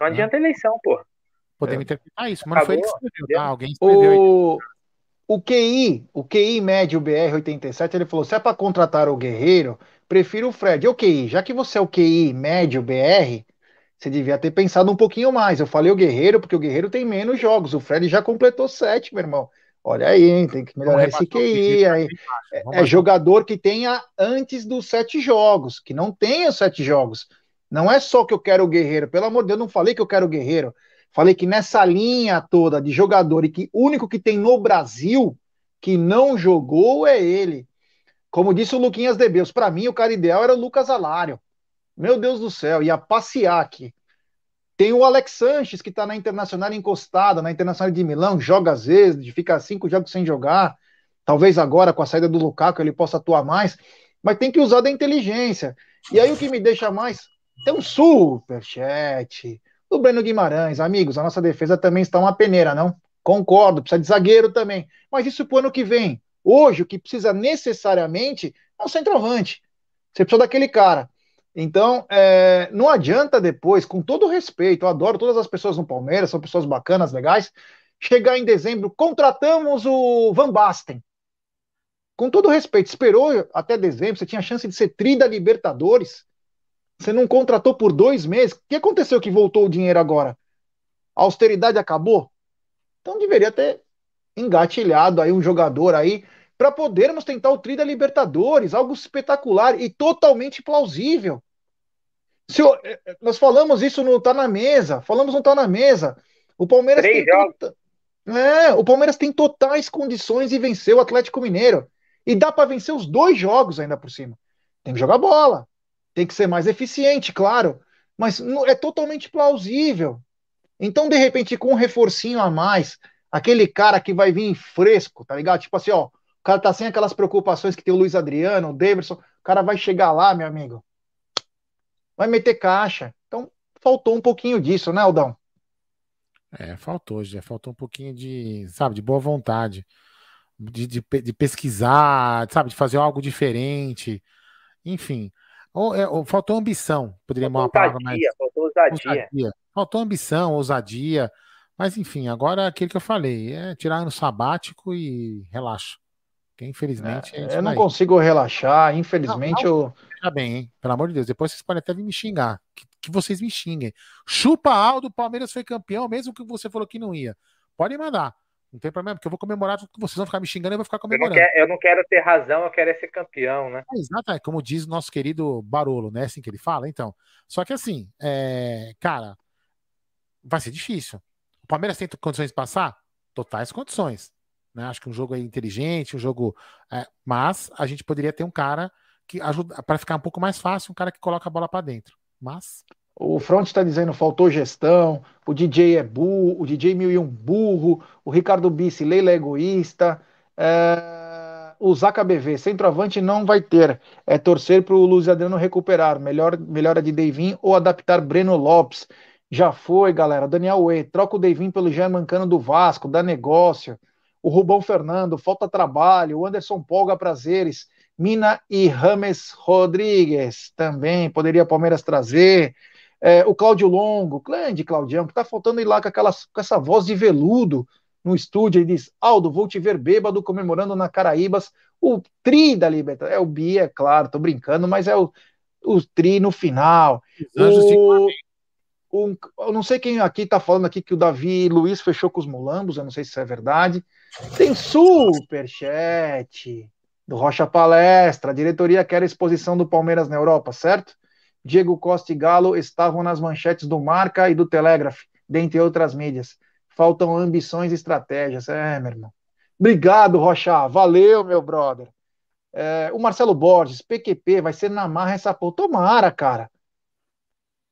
Não adianta eleição, pô. Podemos é. interpretar isso, mas não foi ele que escreveu, tá? Alguém escreveu. O... o QI, o QI médio BR87, ele falou: se é para contratar o Guerreiro, prefiro o Fred. O QI, já que você é o QI médio BR, você devia ter pensado um pouquinho mais. Eu falei o Guerreiro, porque o Guerreiro tem menos jogos. O Fred já completou sete, meu irmão. Olha aí, hein? tem que melhorar esse QI aí. É, é jogador que tenha antes dos sete jogos, que não tenha sete jogos. Não é só que eu quero o Guerreiro. Pelo amor de Deus, eu não falei que eu quero o Guerreiro. Falei que nessa linha toda de jogador e que o único que tem no Brasil que não jogou é ele. Como disse o Luquinhas de Beus, para mim o cara ideal era o Lucas Alário. Meu Deus do céu, ia passear aqui. Tem o Alex Sanches, que está na Internacional encostada, na Internacional de Milão, joga às vezes, fica cinco jogos sem jogar. Talvez agora, com a saída do Lukaku, ele possa atuar mais. Mas tem que usar da inteligência. E aí o que me deixa mais. Tem um superchat do Breno Guimarães. Amigos, a nossa defesa também está uma peneira, não? Concordo, precisa de zagueiro também. Mas isso para o ano que vem. Hoje, o que precisa necessariamente é um centroavante. Você precisa daquele cara. Então, é, não adianta depois, com todo respeito, eu adoro todas as pessoas no Palmeiras, são pessoas bacanas, legais. Chegar em dezembro, contratamos o Van Basten. Com todo respeito, esperou até dezembro, você tinha chance de ser tri da Libertadores. Você não contratou por dois meses. O que aconteceu que voltou o dinheiro agora? A austeridade acabou? Então deveria ter engatilhado aí um jogador aí para podermos tentar o tri da Libertadores, algo espetacular e totalmente plausível. Eh, eh, nós falamos isso no Tá na Mesa, falamos no Tá na Mesa. O Palmeiras Três tem tota, é, o Palmeiras tem totais condições de vencer o Atlético Mineiro. E dá para vencer os dois jogos ainda por cima. Tem que jogar bola tem que ser mais eficiente, claro, mas é totalmente plausível. Então, de repente, com um reforcinho a mais, aquele cara que vai vir fresco, tá ligado? Tipo assim, ó, o cara tá sem aquelas preocupações que tem o Luiz Adriano, o Davidson, o cara vai chegar lá, meu amigo, vai meter caixa. Então, faltou um pouquinho disso, né, Aldão? É, faltou, já faltou um pouquinho de, sabe, de boa vontade, de, de, de pesquisar, sabe, de fazer algo diferente, enfim. Ou, é, ou faltou ambição, poderia faltou uma palavra mais. Faltou ousadia. ousadia. Faltou ambição, ousadia. Mas enfim, agora aquilo que eu falei, é tirar ano sabático e relaxa. Que infelizmente. É, eu não aí. consigo relaxar, infelizmente não, não, eu. Veja bem, hein? Pelo amor de Deus, depois vocês podem até vir me xingar. Que, que vocês me xinguem. Chupa Aldo, o Palmeiras foi campeão, mesmo que você falou que não ia. Pode mandar. Não tem problema, porque eu vou comemorar tudo que vocês vão ficar me xingando e eu vou ficar comemorando. Eu não, quero, eu não quero ter razão, eu quero é ser campeão, né? É, exato, é como diz o nosso querido Barolo, né? Assim que ele fala, então. Só que assim, é... cara, vai ser difícil. O Palmeiras tem condições de passar? Totais condições. Né? Acho que um jogo é inteligente, um jogo. É... mas a gente poderia ter um cara que ajuda para ficar um pouco mais fácil, um cara que coloca a bola para dentro. Mas o Front está dizendo faltou gestão, o DJ é burro, o DJ mil e um burro, o Ricardo Bice, Leila é egoísta, é... o Zaca BV, centroavante não vai ter, é torcer para o Luiz Adriano recuperar, melhor, melhora de Deivin ou adaptar Breno Lopes, já foi galera, Daniel Uê, troca o Deivin pelo Jean Mancano do Vasco, dá negócio, o Rubão Fernando, falta trabalho, o Anderson Polga Prazeres, Mina e Rames Rodrigues, também poderia Palmeiras trazer, é, o Cláudio Longo, grande Claudião, que tá faltando ir lá com, aquela, com essa voz de veludo no estúdio, ele diz, Aldo, vou te ver bêbado comemorando na Caraíbas o tri da Libertadores. É o Bi, é claro, tô brincando, mas é o, o tri no final. O, o, eu não sei quem aqui tá falando aqui que o Davi Luiz fechou com os mulambos, eu não sei se isso é verdade. Tem superchat do Rocha Palestra, a diretoria quer a exposição do Palmeiras na Europa, certo? Diego Costa e Galo estavam nas manchetes do Marca e do Telegraph, dentre outras mídias. Faltam ambições e estratégias. É, meu irmão. Obrigado, Rocha. Valeu, meu brother. É, o Marcelo Borges, PQP, vai ser na marra essa porra. Tomara, cara.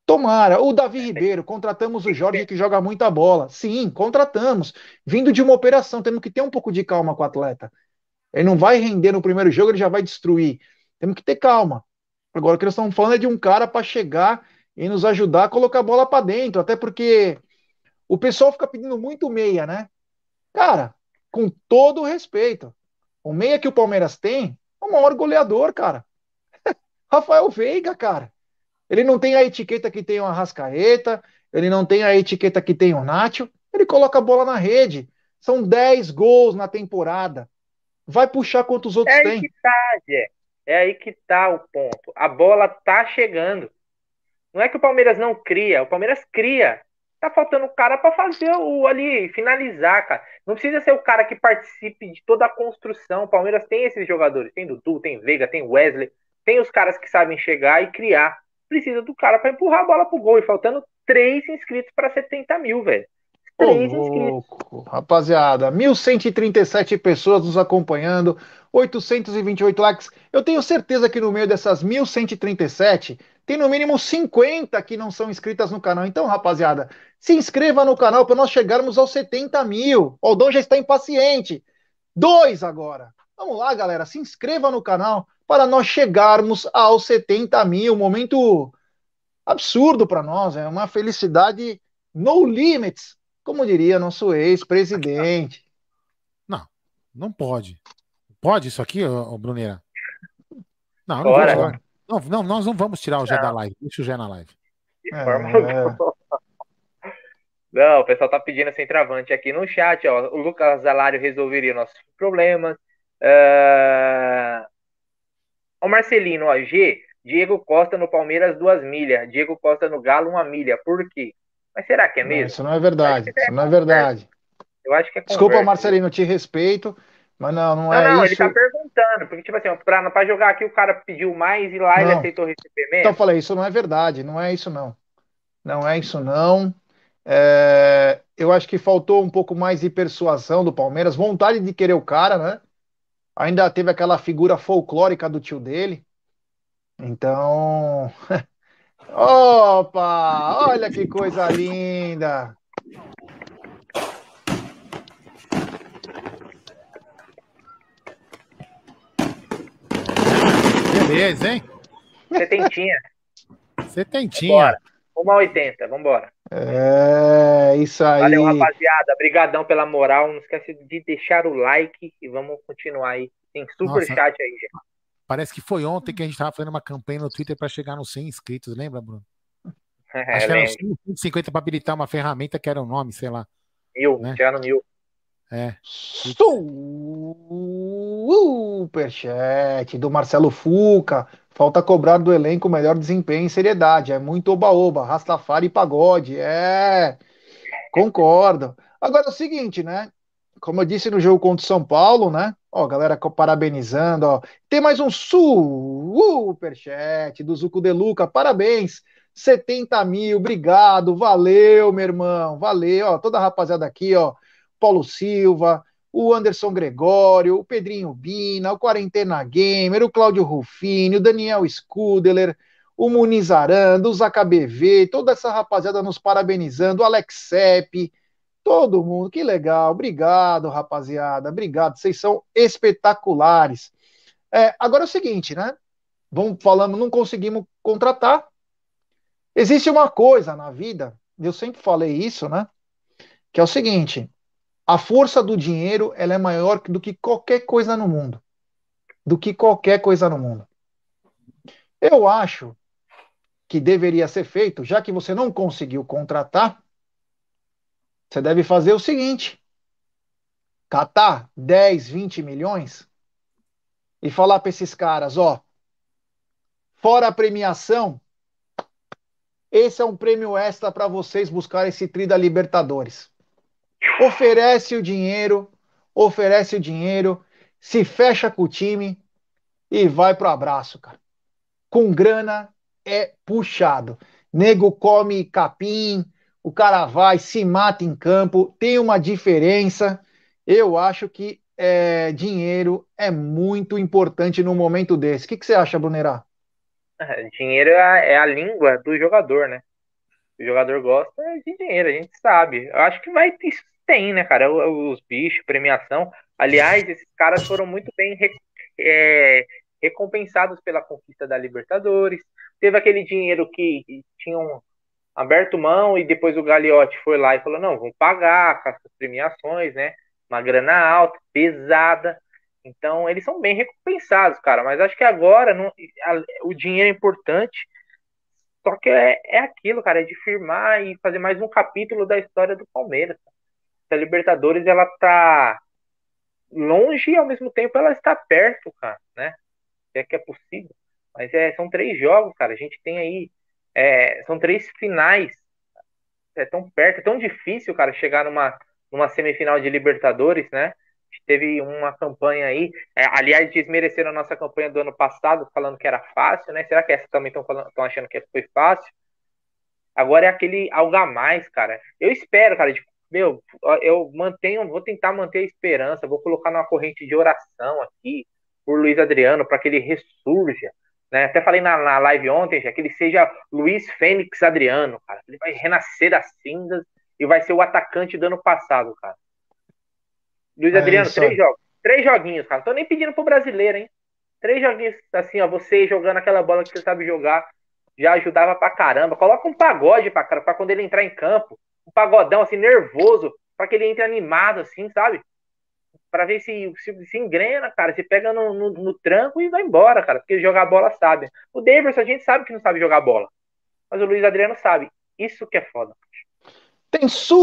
Tomara. O Davi Ribeiro, contratamos o Jorge que joga muita bola. Sim, contratamos. Vindo de uma operação, temos que ter um pouco de calma com o atleta. Ele não vai render no primeiro jogo, ele já vai destruir. Temos que ter calma. Agora, o que nós estamos falando é de um cara para chegar e nos ajudar a colocar a bola para dentro, até porque o pessoal fica pedindo muito meia, né? Cara, com todo o respeito, o meia que o Palmeiras tem é o maior goleador, cara. Rafael Veiga, cara. Ele não tem a etiqueta que tem o Arrascaeta, ele não tem a etiqueta que tem o Nacho, ele coloca a bola na rede. São 10 gols na temporada. Vai puxar quantos outros é tem. Que tá. É aí que tá o ponto. A bola tá chegando. Não é que o Palmeiras não cria, o Palmeiras cria. Tá faltando o cara para fazer o ali, finalizar, cara. Não precisa ser o cara que participe de toda a construção. O Palmeiras tem esses jogadores, tem Dudu, tem Veiga, tem Wesley, tem os caras que sabem chegar e criar. Precisa do cara para empurrar a bola pro gol. E faltando três inscritos para 70 mil, velho. Três inscritos. Rapaziada, 1.137 pessoas nos acompanhando, 828 likes. Eu tenho certeza que no meio dessas 1.137 tem no mínimo 50 que não são inscritas no canal. Então, rapaziada, se inscreva no canal para nós chegarmos aos 70 mil. O Aldão já está impaciente. Dois agora. Vamos lá, galera, se inscreva no canal para nós chegarmos aos 70 mil. Momento absurdo para nós, é uma felicidade no limits como diria nosso ex-presidente. Não, não pode. Pode isso aqui, ô, Bruneira? Não, não, vamos, não, não, nós não vamos tirar o Gé da live. Deixa o Gé na live. É... Não, o pessoal tá pedindo centroavante aqui no chat, ó. O Lucas Zalário resolveria nossos problemas. Uh... O Marcelino, ó, G, Diego Costa no Palmeiras, duas milhas. Diego Costa no Galo, uma milha. Por quê? Mas será que é mesmo? Não, isso não é verdade. É isso não é verdade. Eu acho que é Desculpa, Marcelino, te respeito, mas não, não, não é não, isso. Não, ele tá perguntando, porque, tipo assim, pra, pra jogar aqui o cara pediu mais e lá não. ele aceitou receber menos. Então eu falei, isso não é verdade, não é isso não. Não é isso não. É, eu acho que faltou um pouco mais de persuasão do Palmeiras, vontade de querer o cara, né? Ainda teve aquela figura folclórica do tio dele. Então, Opa! Olha que coisa linda! Beleza, hein? Setentinha. Setentinha. Bora. Uma 80, vambora. É, isso aí. Valeu, rapaziada. Obrigadão pela moral. Não esquece de deixar o like e vamos continuar aí. Tem super Nossa. chat aí, gente. Parece que foi ontem que a gente estava fazendo uma campanha no Twitter para chegar nos 100 inscritos, lembra, Bruno? É, Acho que eram 150 para habilitar uma ferramenta que era o um nome, sei lá. Mil, né? no mil. É. superchat do Marcelo Fuca. Falta cobrar do elenco melhor desempenho e seriedade. É muito oba-oba, Rastafari e pagode. É, concordo. Agora é o seguinte, né? Como eu disse no jogo contra o São Paulo, né? Ó, galera parabenizando, ó. Tem mais um superchat do Zuco De Luca. Parabéns. 70 mil, obrigado, valeu, meu irmão, valeu, ó, toda a rapaziada aqui, ó, Paulo Silva, o Anderson Gregório, o Pedrinho Bina, o Quarentena Gamer, o Cláudio Rufini, o Daniel Scudeler, o Muniz Aranda, o ZKBV, toda essa rapaziada nos parabenizando, o Alex Sepp, todo mundo, que legal, obrigado, rapaziada, obrigado, vocês são espetaculares. É, agora é o seguinte, né? Vamos falando, não conseguimos contratar, Existe uma coisa na vida, eu sempre falei isso, né? Que é o seguinte: a força do dinheiro ela é maior do que qualquer coisa no mundo. Do que qualquer coisa no mundo. Eu acho que deveria ser feito, já que você não conseguiu contratar, você deve fazer o seguinte: catar 10, 20 milhões e falar para esses caras, ó, fora a premiação, esse é um prêmio extra para vocês buscar esse tri da Libertadores. Oferece o dinheiro, oferece o dinheiro, se fecha com o time e vai pro abraço, cara. Com grana é puxado. Nego come capim, o cara vai, se mata em campo, tem uma diferença. Eu acho que é, dinheiro é muito importante no momento desse. O que, que você acha, Brunerá? Dinheiro é a, é a língua do jogador, né? O jogador gosta de dinheiro, a gente sabe. Eu acho que vai ter, tem, né, cara? Os bichos, premiação. Aliás, esses caras foram muito bem é, recompensados pela conquista da Libertadores. Teve aquele dinheiro que tinham aberto mão e depois o Gagliotti foi lá e falou: não, vamos pagar com as premiações, né? Uma grana alta, pesada. Então, eles são bem recompensados, cara. Mas acho que agora não, a, o dinheiro é importante. Só que é, é aquilo, cara, é de firmar e fazer mais um capítulo da história do Palmeiras. A Libertadores, ela tá longe e ao mesmo tempo ela está perto, cara, né? Se é que é possível. Mas é, são três jogos, cara. A gente tem aí. É, são três finais. É tão perto, é tão difícil, cara, chegar numa, numa semifinal de Libertadores, né? teve uma campanha aí, é, aliás, desmereceram a nossa campanha do ano passado, falando que era fácil, né? Será que essa também estão achando que foi fácil? Agora é aquele algo a mais, cara. Eu espero, cara, de, meu, eu mantenho, vou tentar manter a esperança, vou colocar numa corrente de oração aqui por Luiz Adriano, para que ele ressurja. Né? Até falei na, na live ontem, já, que ele seja Luiz Fênix Adriano, cara. Ele vai renascer das cinzas e vai ser o atacante do ano passado, cara. Luiz é Adriano, três jogos. Três joguinhos, cara. Não tô nem pedindo pro brasileiro, hein? Três joguinhos, assim, ó. Você jogando aquela bola que você sabe jogar. Já ajudava pra caramba. Coloca um pagode pra, cara, pra quando ele entrar em campo. Um pagodão, assim, nervoso. Pra que ele entre animado, assim, sabe? Pra ver se, se, se engrena, cara. Se pega no, no, no, tranco e vai embora, cara. Porque jogar bola sabe. O Davidson a gente sabe que não sabe jogar bola. Mas o Luiz Adriano sabe. Isso que é foda. Tem superchat,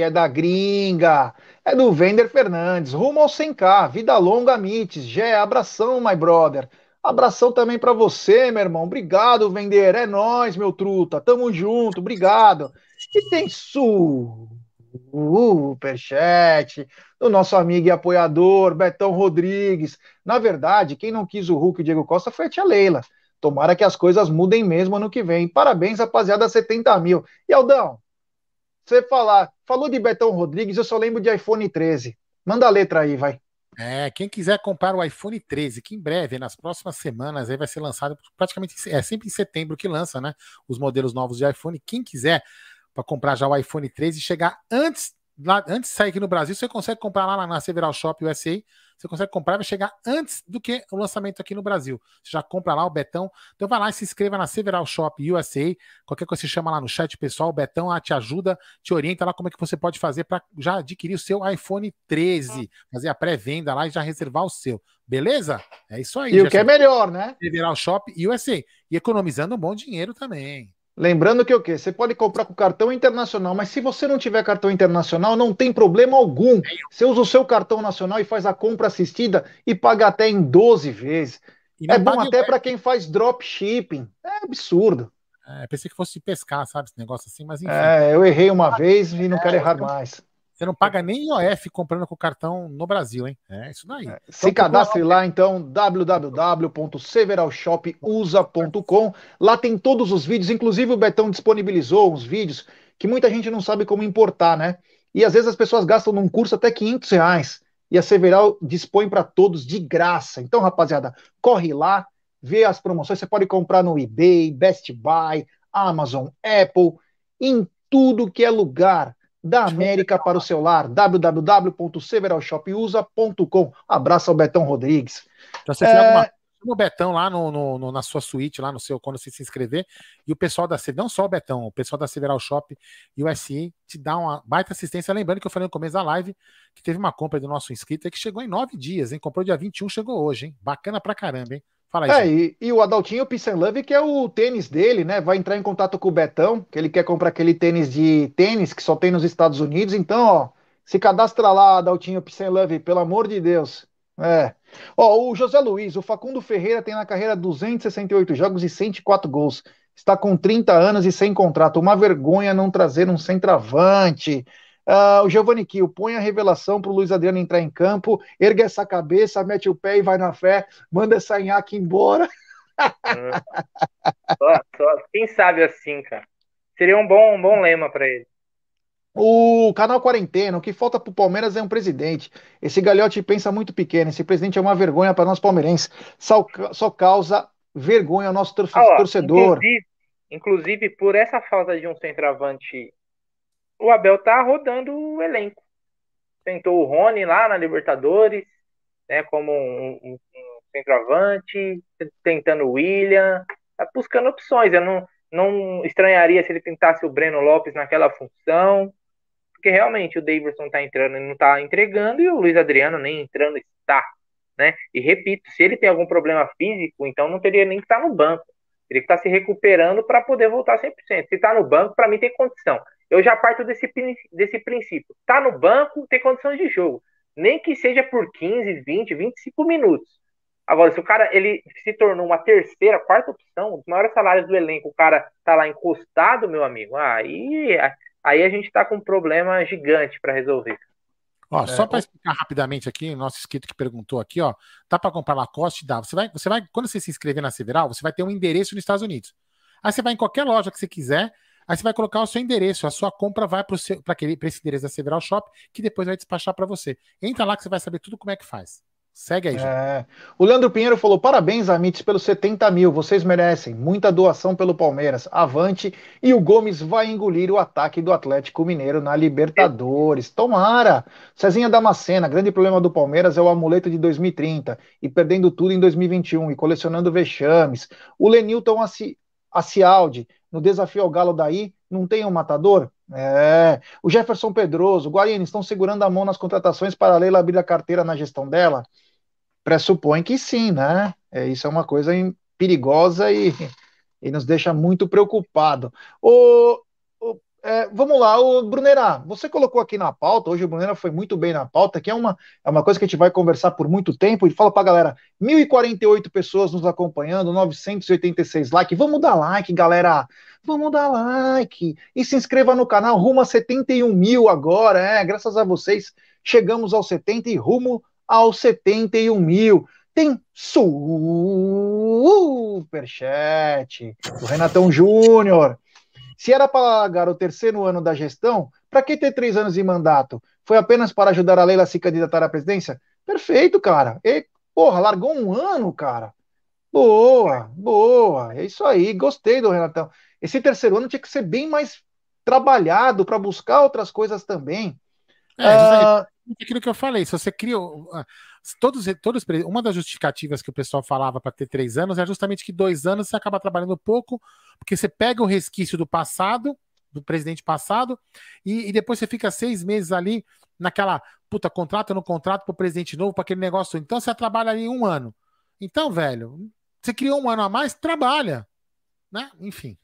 é da gringa, é do Vender Fernandes, rumo ao 100k, vida longa, Mites, Gé, abração, my brother. Abração também para você, meu irmão. Obrigado, Vender. É nós, meu truta. Tamo junto, obrigado. E tem superchat do nosso amigo e apoiador, Betão Rodrigues. Na verdade, quem não quis o Hulk e Diego Costa foi a tia Leila. Tomara que as coisas mudem mesmo ano que vem. Parabéns, rapaziada, 70 mil. E Aldão, você falar, falou de Betão Rodrigues, eu só lembro de iPhone 13. Manda a letra aí, vai. É, quem quiser comprar o iPhone 13, que em breve, nas próximas semanas, aí vai ser lançado praticamente é sempre em setembro que lança, né? Os modelos novos de iPhone. Quem quiser para comprar já o iPhone 13 chegar antes lá, antes de sair aqui no Brasil, você consegue comprar lá na Several Shop USA. Você consegue comprar e vai chegar antes do que o lançamento aqui no Brasil. Você já compra lá o Betão. Então vai lá e se inscreva na Several Shop USA. Qualquer coisa você chama lá no chat pessoal. O Betão lá te ajuda, te orienta lá como é que você pode fazer para já adquirir o seu iPhone 13. Fazer a pré-venda lá e já reservar o seu. Beleza? É isso aí. E o que é melhor, né? Several Shop USA. E economizando um bom dinheiro também. Lembrando que o quê? Você pode comprar com cartão internacional, mas se você não tiver cartão internacional, não tem problema algum. Você usa o seu cartão nacional e faz a compra assistida e paga até em 12 vezes. É bom até para quem faz dropshipping. É absurdo. É, pensei que fosse pescar, sabe? Esse negócio assim, mas enfim. É, eu errei uma vez e não quero errar mais. Você não paga nem IOF comprando com cartão no Brasil, hein? É isso daí. É. Se então, cadastre lá, então, www.severalshopusa.com. Lá tem todos os vídeos, inclusive o Betão disponibilizou uns vídeos que muita gente não sabe como importar, né? E às vezes as pessoas gastam num curso até 500 reais. E a Several dispõe para todos de graça. Então, rapaziada, corre lá, vê as promoções. Você pode comprar no eBay, Best Buy, Amazon, Apple, em tudo que é lugar da América para o celular, www.severalshopusa.com. Abraço ao Betão Rodrigues. Então, você é... alguma o Betão lá no, no, no, na sua suíte, lá no seu, quando você se inscrever, e o pessoal da não só o Betão, o pessoal da Several Shop e o SI te dá uma baita assistência. Lembrando que eu falei no começo da live que teve uma compra do nosso inscrito que chegou em nove dias, hein? Comprou dia 21, chegou hoje, hein? Bacana pra caramba, hein? Fala aí. É, e, e, o Adaltinho Peace and Love, que é o tênis dele, né? Vai entrar em contato com o Betão, que ele quer comprar aquele tênis de tênis que só tem nos Estados Unidos. Então, ó, se cadastra lá, Adaltinho Peace and Love, pelo amor de Deus. É. Ó, o José Luiz, o Facundo Ferreira tem na carreira 268 jogos e 104 gols. Está com 30 anos e sem contrato. Uma vergonha não trazer um centroavante. Uh, o Giovanni Kiel põe a revelação para o Luiz Adriano entrar em campo, ergue essa cabeça, mete o pé e vai na fé, manda essa nhaque embora. só, só, quem sabe assim, cara. Seria um bom, um bom lema para ele. O canal Quarentena, o que falta para o Palmeiras é um presidente. Esse galhote pensa muito pequeno. Esse presidente é uma vergonha para nós palmeirenses. Só, só causa vergonha ao nosso tor ah, torcedor. Inclusive, inclusive, por essa falta de um centroavante o Abel tá rodando o elenco. Tentou o Rony lá na Libertadores, né, como um, um, um centroavante, tentando o William, tá buscando opções. Eu não, não estranharia se ele tentasse o Breno Lopes naquela função, porque realmente o Davidson tá entrando e não tá entregando, e o Luiz Adriano nem entrando está. Né? E repito, se ele tem algum problema físico, então não teria nem que estar tá no banco. Teria que estar tá se recuperando para poder voltar 100%. Se está no banco, para mim tem condição eu já parto desse, desse princípio. Tá no banco, tem condições de jogo. Nem que seja por 15, 20, 25 minutos. Agora, se o cara ele se tornou uma terceira, quarta opção, os maiores salários do elenco, o cara tá lá encostado, meu amigo, aí, aí a gente tá com um problema gigante para resolver. Ó, é, só para explicar rapidamente aqui, nosso inscrito que perguntou aqui, ó, tá para comprar Lacoste, dá. Você vai, você vai, quando você se inscrever na Several, você vai ter um endereço nos Estados Unidos. Aí você vai em qualquer loja que você quiser, Aí você vai colocar o seu endereço, a sua compra vai para esse endereço da Several Shop, que depois vai despachar para você. Entra lá que você vai saber tudo como é que faz. Segue aí, é... O Leandro Pinheiro falou: parabéns, Amites, pelos 70 mil. Vocês merecem. Muita doação pelo Palmeiras. Avante. E o Gomes vai engolir o ataque do Atlético Mineiro na Libertadores. Tomara. Cezinha Damascena: grande problema do Palmeiras é o amuleto de 2030 e perdendo tudo em 2021 e colecionando vexames. O Lenilton Acialdi: no desafio ao Galo daí, não tem um matador? É. O Jefferson Pedroso, o Guarani, estão segurando a mão nas contratações para a Leila abrir a carteira na gestão dela? Pressupõe que sim, né? É, isso é uma coisa perigosa e, e nos deixa muito preocupado. O, é, vamos lá, o Brunerá, você colocou aqui na pauta, hoje o Brunerá foi muito bem na pauta, que é uma, é uma coisa que a gente vai conversar por muito tempo, e fala pra galera, 1.048 pessoas nos acompanhando, 986 likes, vamos dar like, galera, vamos dar like, e se inscreva no canal, rumo a 71 mil agora, é, graças a vocês, chegamos aos 70 e rumo aos 71 mil, tem superchat do Renatão Júnior, se era para largar o terceiro ano da gestão, para que ter três anos de mandato? Foi apenas para ajudar a Leila a se candidatar à presidência? Perfeito, cara. E, porra, largou um ano, cara. Boa, boa. É isso aí. Gostei do Renatão. Esse terceiro ano tinha que ser bem mais trabalhado para buscar outras coisas também. É, ah, aquilo que eu falei, se você cria. Todos, todos, uma das justificativas que o pessoal falava para ter três anos é justamente que dois anos você acaba trabalhando pouco, porque você pega o resquício do passado, do presidente passado, e, e depois você fica seis meses ali naquela puta contrato no contrato para o presidente novo, para aquele negócio. Então você trabalha ali um ano. Então, velho, você criou um ano a mais, trabalha. Né? Enfim.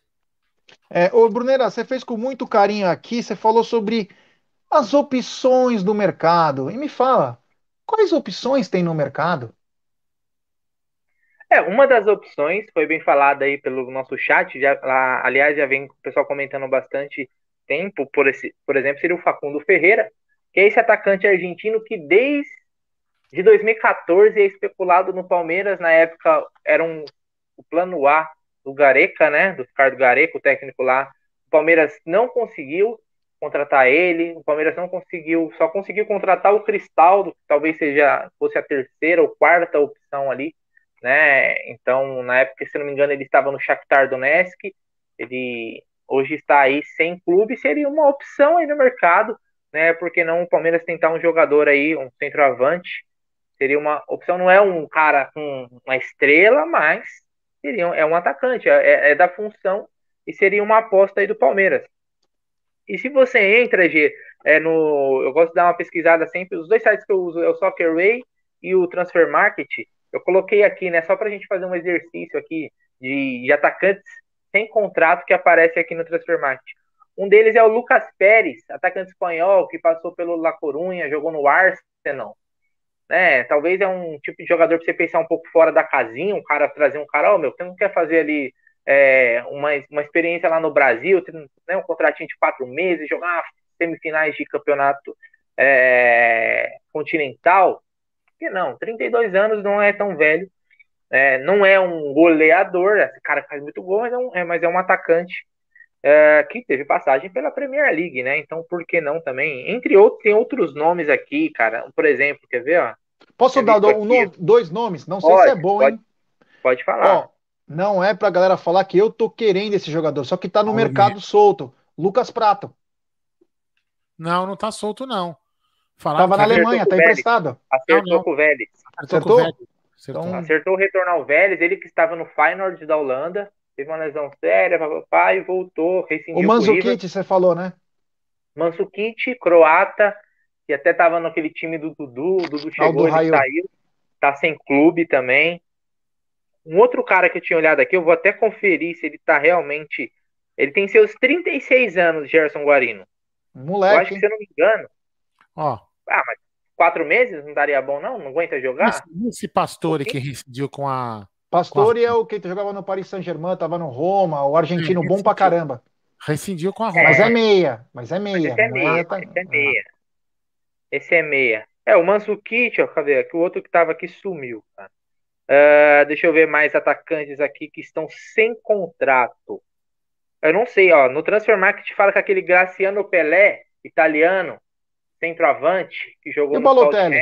É, ô, Brunera, você fez com muito carinho aqui, você falou sobre as opções do mercado. E me fala, quais opções tem no mercado? É, uma das opções foi bem falada aí pelo nosso chat, já, lá, aliás, já vem o pessoal comentando bastante tempo, por, esse, por exemplo, seria o Facundo Ferreira, que é esse atacante argentino que desde de 2014 é especulado no Palmeiras, na época era um, o plano A do Gareca, né, do Ricardo Gareca, o técnico lá, o Palmeiras não conseguiu contratar ele, o Palmeiras não conseguiu, só conseguiu contratar o Cristaldo, que talvez seja fosse a terceira ou quarta opção ali, né? Então, na época, se não me engano, ele estava no Shakhtar Donetsk, ele hoje está aí sem clube, seria uma opção aí no mercado, né? Porque não o Palmeiras tentar um jogador aí, um centroavante, seria uma opção, não é um cara com uma estrela, mas seria é um atacante, é, é da função e seria uma aposta aí do Palmeiras. E se você entra, G, é no, eu gosto de dar uma pesquisada sempre, os dois sites que eu uso é o Soccerway e o Transfer Market, eu coloquei aqui, né, só para a gente fazer um exercício aqui de, de, atacantes sem contrato que aparece aqui no Transfer Market. Um deles é o Lucas Pérez, atacante espanhol que passou pelo La Corunha, jogou no Arsenal. Né, talvez é um tipo de jogador para você pensar um pouco fora da casinha, um cara trazer um cara, ó, oh, meu, você não quer fazer ali é, uma, uma experiência lá no Brasil, né, um contratinho de quatro meses, jogar semifinais de campeonato é, continental, que não, 32 anos não é tão velho, é, não é um goleador, esse cara faz muito gol, mas é um, é, mas é um atacante é, que teve passagem pela Premier League, né? Então, por que não também? Entre outros, tem outros nomes aqui, cara. Por exemplo, quer ver, ó? Posso dar um nome, dois nomes? Não sei pode, se é bom, pode, hein? Pode falar. Ó, não é pra galera falar que eu tô querendo esse jogador, só que tá no mercado solto. Lucas Prato. Não, não tá solto, não. Falaram Tava na Alemanha, tá emprestado. Acertou não, não. com o Vélez. Acertou? Acertou? Acertou. Então... Acertou retornar o Vélez, ele que estava no Feyenoord da Holanda, teve uma lesão séria, papai, voltou, rescindiu O Manzukic, você falou, né? Manzukic, croata, que até estava naquele time do Dudu, o Dudu chegou, ele saiu, tá sem clube também. Um outro cara que eu tinha olhado aqui, eu vou até conferir se ele tá realmente... Ele tem seus 36 anos, Gerson Guarino. Moleque. Eu acho que, se eu não me engano, Ó, ah, mas quatro meses não daria bom, não? Não aguenta jogar? Esse, esse Pastore que rescindiu com a. Pastore com a... é o que jogava no Paris Saint-Germain, tava no Roma, o argentino é, bom pra caramba. Rescindiu com a Roma. Mas é meia, mas é meia. Esse é meia, tá... esse é meia. Esse é meia. É, o Mansukic, ó, cadê? Que o outro que tava aqui sumiu, cara. Uh, deixa eu ver mais atacantes aqui que estão sem contrato. Eu não sei, ó. No Transfer Market fala que aquele Graciano Pelé, italiano, centroavante, que jogou e no Balotelli?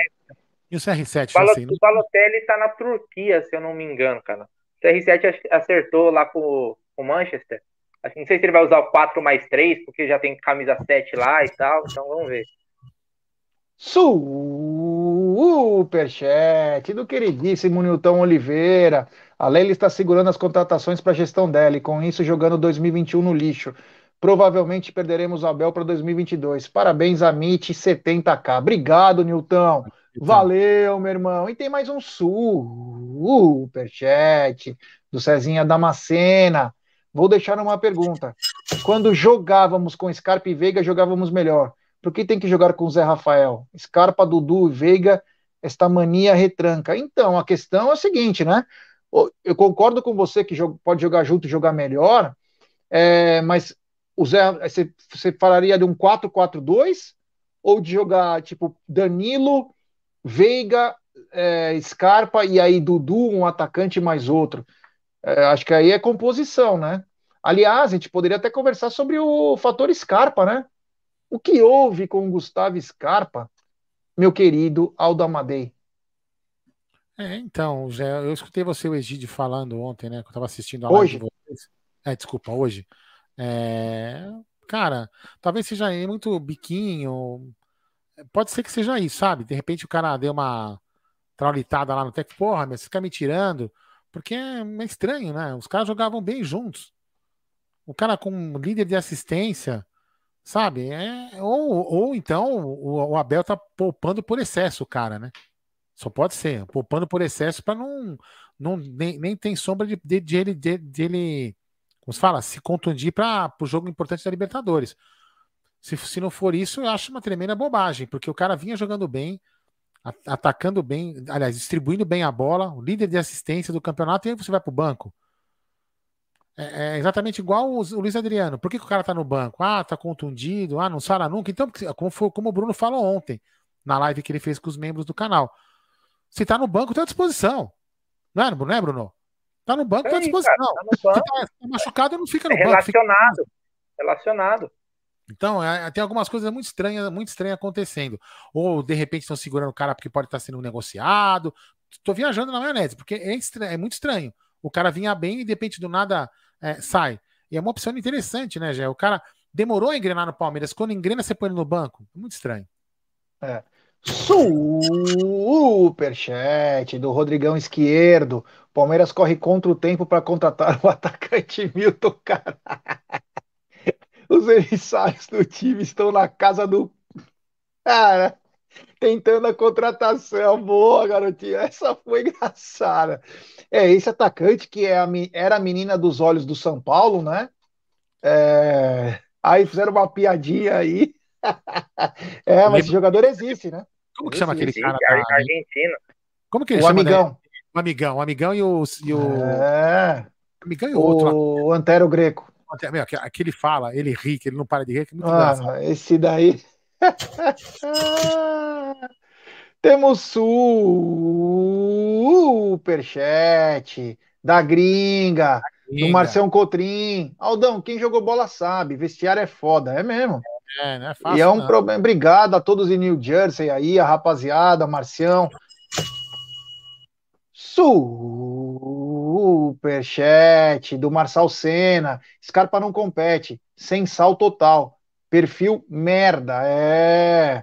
E o CR7? Balo, assim, O Balotelli está na Turquia, se eu não me engano, cara. O CR7 acertou lá com o Manchester. Não sei se ele vai usar o 4 mais 3, porque já tem camisa 7 lá e tal, então vamos ver. Superchat do queridíssimo Nilton Oliveira. A Leila está segurando as contratações para a gestão dela e com isso jogando 2021 no lixo. Provavelmente perderemos o Abel para 2022. Parabéns, Amit, 70k. Obrigado, Nilton. Valeu, meu irmão. E tem mais um superchat do Cezinha Damascena. Vou deixar uma pergunta. Quando jogávamos com Scarpa e Veiga, jogávamos melhor. Por que tem que jogar com Zé Rafael? Scarpa, Dudu e Veiga, esta mania retranca. Então, a questão é a seguinte, né? Eu concordo com você que pode jogar junto e jogar melhor, é, mas o Zé, você, você falaria de um 4-4-2 ou de jogar tipo Danilo, Veiga, é, Scarpa e aí Dudu, um atacante mais outro? É, acho que aí é composição, né? Aliás, a gente poderia até conversar sobre o fator Scarpa, né? O que houve com o Gustavo Scarpa, meu querido Aldo Amadei? É, então, Zé, eu escutei você, o Egídio, falando ontem, né? Que eu estava assistindo a hoje. live de vocês. É, desculpa, hoje. É, cara, talvez seja muito biquinho. Pode ser que seja isso, sabe? De repente o cara deu uma traulitada lá no tec, porra, mas você fica me tirando. Porque é, é estranho, né? Os caras jogavam bem juntos. O cara com líder de assistência, sabe? É, ou, ou então o, o Abel tá poupando por excesso o cara, né? Só pode ser, poupando por excesso para não, não nem, nem tem sombra de, de, de, de, de ele como se fala, se contundir para o jogo importante da Libertadores. Se, se não for isso, eu acho uma tremenda bobagem, porque o cara vinha jogando bem, atacando bem, aliás, distribuindo bem a bola, o líder de assistência do campeonato, e aí você vai para o banco. É, é, exatamente igual o, o Luiz Adriano. Por que, que o cara tá no banco? Ah, tá contundido, ah, não sara nunca. Então, como, foi, como o Bruno falou ontem, na live que ele fez com os membros do canal. Se tá no banco, tá à disposição. Não é, não é Bruno? Tá no banco, é tá à disposição. Cara, tá Se tá, tá machucado, não fica no é banco. Relacionado. Fica... Relacionado. Então, é, tem algumas coisas muito estranhas, muito estranhas acontecendo. Ou, de repente, estão segurando o cara porque pode estar sendo negociado. Tô viajando na maionese, porque é, estranho, é muito estranho. O cara vinha bem e, de repente, do nada é, sai. E é uma opção interessante, né, Gé? O cara demorou a engrenar no Palmeiras. Quando engrena, você põe ele no banco. É muito estranho. É. Superchat do Rodrigão Esquerdo. Palmeiras corre contra o tempo para contratar o atacante Milton Cara. Os emissários do time estão na casa do. Cara, tentando a contratação. Boa, garotinha. Essa foi engraçada. É, esse atacante que é a, era a menina dos olhos do São Paulo, né? É, aí fizeram uma piadinha aí. é, mas esse jogador existe, né? Como que chama aquele cara? Da... Argentino. Como que ele o chama? Amigão. O amigão. O amigão e o. E o... É. O amigão e o outro. O Antero Greco. Meu, aquele fala, ele ri, que ele não para de rir, que é muito ah. Esse daí. Temos superchat da gringa, do Marcelo Cotrim. Aldão, quem jogou bola sabe, vestiário é foda, é mesmo. É, não é fácil. E é um problema. Obrigado a todos em New Jersey aí, a rapaziada, Marcião. Superchat do Marçal Senna. Scarpa não compete. Sem sal total. Perfil merda. É.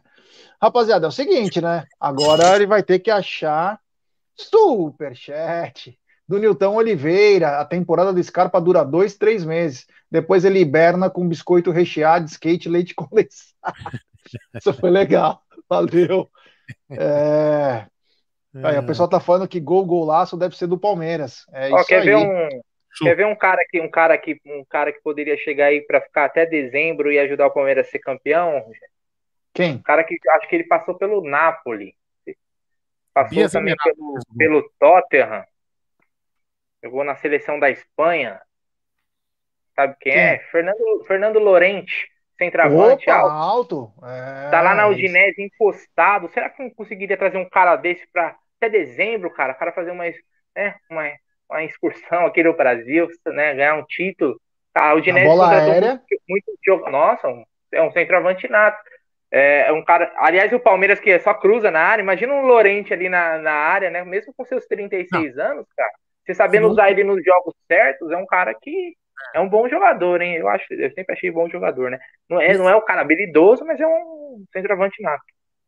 Rapaziada, é o seguinte, né? Agora ele vai ter que achar superchat do Nilton Oliveira. A temporada do Scarpa dura dois, três meses. Depois ele hiberna com biscoito recheado, skate, leite condensado. Isso foi legal. Valeu. É... Aí, o pessoal tá falando que gol, golaço deve ser do Palmeiras. É Ó, quer aí. ver um, Quer ver um cara que um cara que um cara que poderia chegar aí para ficar até dezembro e ajudar o Palmeiras a ser campeão? Quem? Um cara que acho que ele passou pelo Napoli. Passou Bias também pelo, pelo Tottenham. Jogou na seleção da Espanha. Sabe quem, quem? é? Fernando, Fernando Lorente, centroavante Opa, alto. É, tá lá na Udinese encostado. Será que não conseguiria trazer um cara desse para até dezembro, cara? O cara fazer uma, né, uma, uma excursão aqui no Brasil, né, ganhar um título. A Udinese bola aérea. Muito, muito, nossa, é um centroavante nato. É, é, um cara. Aliás, o Palmeiras que só cruza na área. Imagina um Lorente ali na, na área, né? Mesmo com seus 36 não. anos, cara. Você sabendo usar ele nos jogos certos, é um cara que é um bom jogador, hein? Eu acho, eu sempre achei bom jogador, né? Não é, não é um cara habilidoso, mas é um centroavante nato.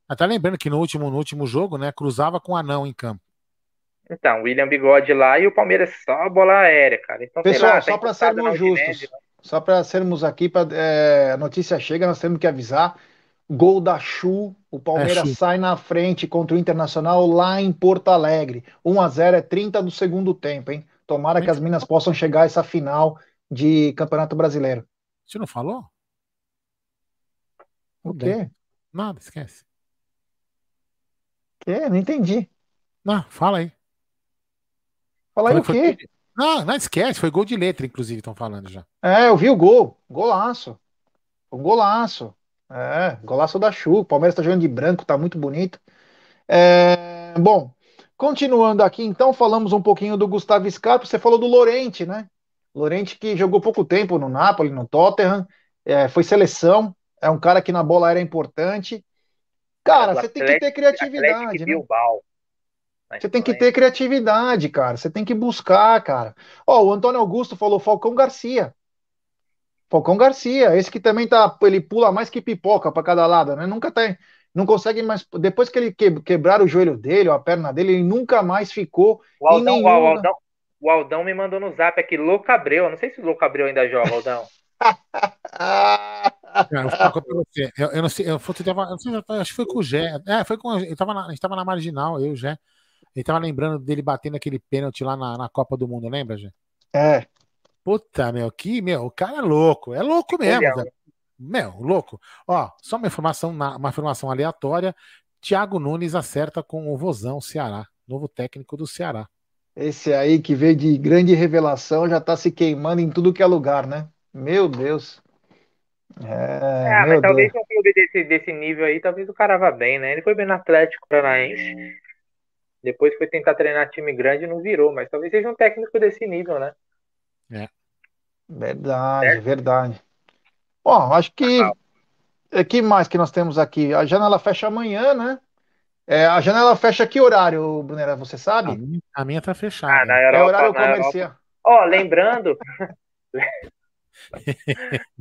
Até lembrando que no último, no último jogo, né, cruzava com o anão em campo. Então, William Bigode lá e o Palmeiras só bola aérea, cara. Então, Pessoal, lá, só para sermos justos, só para sermos aqui, pra, é, a notícia chega, nós temos que avisar Gol da Chu, o Palmeiras é, sai na frente contra o Internacional lá em Porto Alegre. 1 a 0 é 30 do segundo tempo, hein? Tomara que as Minas possam chegar a essa final de Campeonato Brasileiro. Você não falou? O quê? Nada, esquece. Que? Não entendi. Não, fala aí. Fala aí o quê? Foi... Não, não esquece, foi gol de letra, inclusive, estão falando já. É, eu vi o gol. Golaço. Um golaço. É, golaço da Chu. O Palmeiras está jogando de branco, tá muito bonito. É, bom, continuando aqui, então, falamos um pouquinho do Gustavo Scarpa. Você falou do Lorente, né? Lorente que jogou pouco tempo no Napoli, no Tottenham, é, foi seleção, é um cara que na bola era importante. Cara, você tem que ter criatividade, né? Você tem que ter criatividade, cara. Você tem que buscar, cara. Ó, o Antônio Augusto falou Falcão Garcia. Falcão Garcia, esse que também tá, ele pula mais que pipoca para cada lado, né? Nunca tem, não consegue mais. Depois que ele que, quebrar o joelho dele, ou a perna dele, ele nunca mais ficou. O Aldão, nenhum... o, Aldão, o Aldão me mandou no zap aqui, Louco Abreu. Não sei se o Louco Abreu ainda joga, Aldão. eu, eu, não sei, eu, eu, eu sei, acho que foi com o Gé. É, foi com. Eu tava na, a gente tava na marginal, eu e o Gé. Ele tava lembrando dele batendo aquele pênalti lá na, na Copa do Mundo, lembra, Gé? É. Puta, meu, que, meu, o cara é louco, é louco mesmo, velho. Meu, louco. Ó, só uma informação, uma informação aleatória. Thiago Nunes acerta com o Vozão Ceará, novo técnico do Ceará. Esse aí que veio de grande revelação já tá se queimando em tudo que é lugar, né? Meu Deus. É, é mas talvez Deus. um clube desse, desse nível aí, talvez o cara vá bem, né? Ele foi bem no Atlético Paranaense. Depois foi tentar treinar time grande e não virou, mas talvez seja um técnico desse nível, né? É. Verdade, certo? verdade. Bom, acho que. É, que mais que nós temos aqui? A janela fecha amanhã, né? É, a janela fecha que horário, Brunera? Você sabe? A minha, a minha tá fechada. Ah, na Europa, é horário comercial. Ó, oh, lembrando.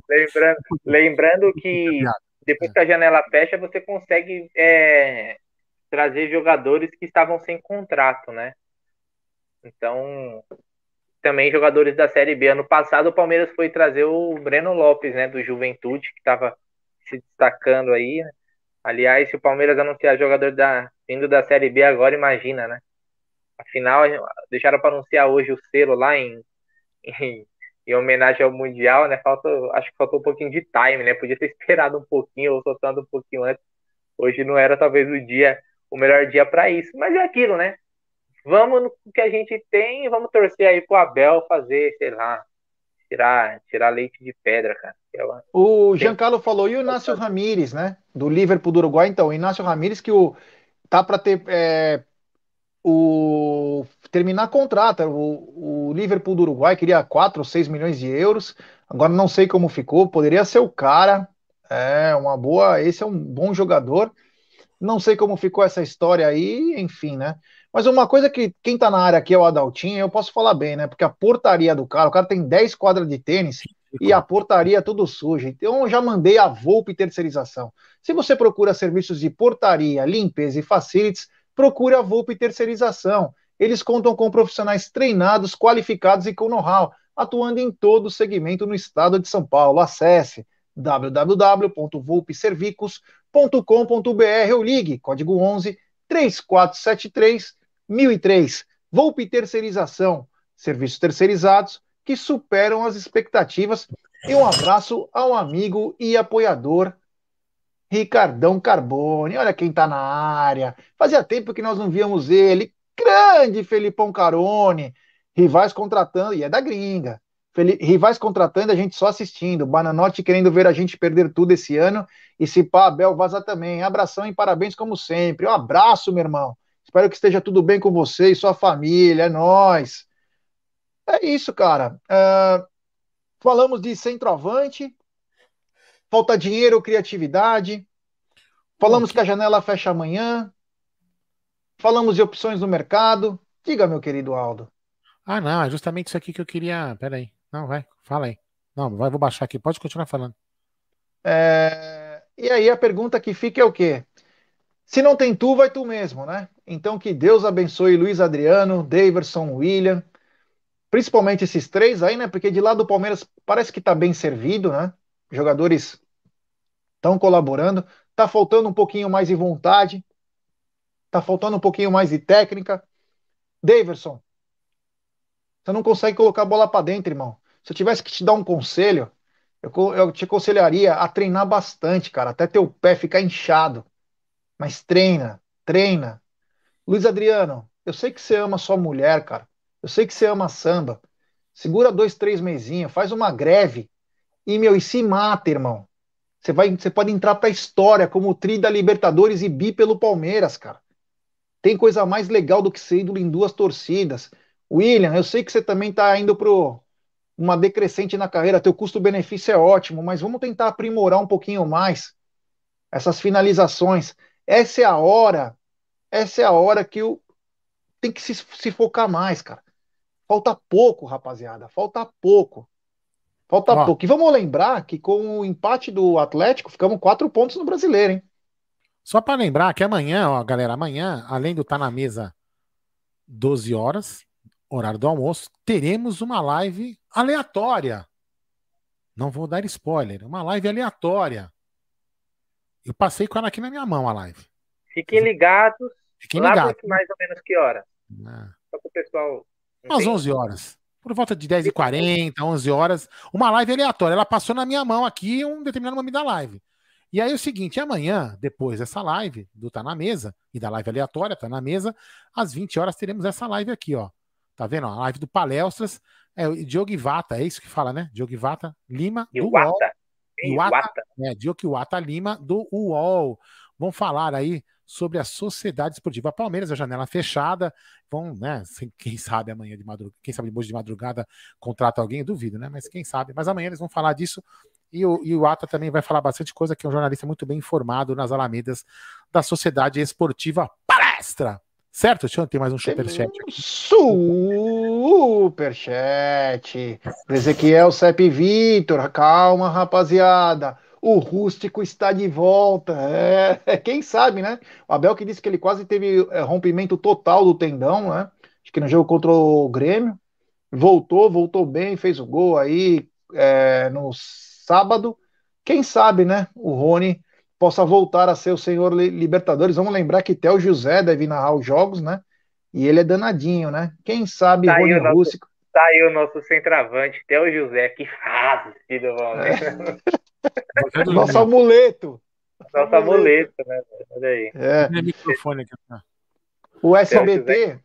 lembrando, lembrando que depois que a janela fecha, você consegue é, trazer jogadores que estavam sem contrato, né? Então, também jogadores da Série B. Ano passado, o Palmeiras foi trazer o Breno Lopes, né, do Juventude, que estava se destacando aí. Né? Aliás, se o Palmeiras anunciar jogador da, vindo da Série B agora, imagina, né? Afinal, deixaram para anunciar hoje o selo lá em, em, em, homenagem ao Mundial, né? Falta, acho que faltou um pouquinho de time, né? Podia ter esperado um pouquinho ou soltando um pouquinho antes. Hoje não era talvez o dia, o melhor dia para isso. Mas é aquilo, né? Vamos no que a gente tem e vamos torcer aí pro Abel fazer, sei lá, tirar, tirar leite de pedra, cara. O Giancarlo falou, e o Inácio Ramírez, né? Do Liverpool do Uruguai, então, o Inácio Ramírez que o, tá para ter é, o terminar contrato. O, o Liverpool do Uruguai queria 4 ou 6 milhões de euros. Agora não sei como ficou. Poderia ser o cara. É uma boa. Esse é um bom jogador. Não sei como ficou essa história aí, enfim, né? Mas uma coisa que quem tá na área aqui é o Adaltinho, eu posso falar bem, né? Porque a portaria do cara, o cara tem 10 quadras de tênis e a portaria é tudo suja. Então eu já mandei a Volpe Terceirização. Se você procura serviços de portaria, limpeza e facilities, procure a Volpe Terceirização. Eles contam com profissionais treinados, qualificados e com know-how, atuando em todo o segmento no estado de São Paulo. Acesse www.volpeservicos.com.br ou ligue código 11 3473 1003. Volpe Terceirização, serviços terceirizados que superam as expectativas. E um abraço ao amigo e apoiador Ricardão Carbone. Olha quem está na área. Fazia tempo que nós não víamos ele. Grande Felipão Carone. Rivais contratando, e é da gringa. Rivais contratando, a gente só assistindo. Bananote querendo ver a gente perder tudo esse ano. E se pá, Abel vaza também. Abração e parabéns como sempre. Um abraço, meu irmão. Espero que esteja tudo bem com você e sua família. É nós. É isso, cara. Uh, falamos de centroavante. Falta dinheiro, criatividade. Falamos que a janela fecha amanhã. Falamos de opções no mercado. Diga, meu querido Aldo. Ah, não, é justamente isso aqui que eu queria. Peraí. Não, vai, fala aí. Não, vai, vou baixar aqui. Pode continuar falando. É... E aí a pergunta que fica é o quê? Se não tem tu, vai tu mesmo, né? Então que Deus abençoe Luiz Adriano, Daverson, William, principalmente esses três aí, né? Porque de lá do Palmeiras parece que tá bem servido, né? Jogadores estão colaborando, tá faltando um pouquinho mais de vontade, tá faltando um pouquinho mais de técnica. Daverson, você não consegue colocar a bola para dentro, irmão. Se eu tivesse que te dar um conselho, eu, eu te aconselharia a treinar bastante, cara, até teu pé ficar inchado. Mas treina, treina. Luiz Adriano, eu sei que você ama sua mulher, cara. Eu sei que você ama samba. Segura dois, três mesinhos, faz uma greve e, meu, e se mata, irmão. Você, vai, você pode entrar pra história como tri da Libertadores e bi pelo Palmeiras, cara. Tem coisa mais legal do que ser ídolo em duas torcidas. William, eu sei que você também tá indo pro uma decrescente na carreira, teu custo-benefício é ótimo, mas vamos tentar aprimorar um pouquinho mais essas finalizações. Essa é a hora, essa é a hora que o tem que se, se focar mais, cara. Falta pouco, rapaziada, falta pouco. Falta Ó, pouco. E vamos lembrar que com o empate do Atlético, ficamos quatro pontos no brasileiro, hein? Só para lembrar que amanhã, ó, galera, amanhã, além do estar tá na mesa 12 horas, horário do almoço, teremos uma live aleatória. Não vou dar spoiler, uma live aleatória. Eu passei com ela aqui na minha mão a live. Fiquem ligados. Fiquem ligados. mais ou menos que hora? Ah. Só para o pessoal. Umas 11 horas. por volta de 10h40, 11 horas, uma live aleatória. Ela passou na minha mão aqui um determinado momento da live. E aí é o seguinte, amanhã, depois dessa live do Tá na Mesa e da live aleatória, Tá na Mesa, às 20 horas teremos essa live aqui, ó. Tá vendo? A live do Palestras, é o Diogo Ivata, é isso que fala, né? Diogo Ivata Lima do Iwata. UOL. Iwata, Iwata. é, Diogo Iwata Lima do UOL. Vão falar aí sobre a Sociedade Esportiva Palmeiras, a janela fechada. Vão, né? Quem sabe amanhã de madrugada, quem sabe hoje de madrugada contrata alguém, eu duvido, né? Mas quem sabe. Mas amanhã eles vão falar disso. E o, e o Ata também vai falar bastante coisa, que é um jornalista muito bem informado nas alamedas da Sociedade Esportiva Palestra. Certo? Eu ter mais um superchat. Superchat. Ezequiel Sepp Vitor, calma, rapaziada. O rústico está de volta. É, quem sabe, né? O Abel que disse que ele quase teve é, rompimento total do tendão, né? Acho que no jogo contra o Grêmio. Voltou, voltou bem, fez o gol aí é, no sábado. Quem sabe, né? O Rony possa voltar a ser o senhor li- Libertadores. Vamos lembrar que Theo José deve narrar os jogos, né? E ele é danadinho, né? Quem sabe Tá Rony o nosso- Rústico. Tá aí o nosso centroavante, Theo José, que fase do Palmeiras. Nosso amuleto. Nosso amuleto, né? Olha aí. É. Microfone aqui. tá? O SBT,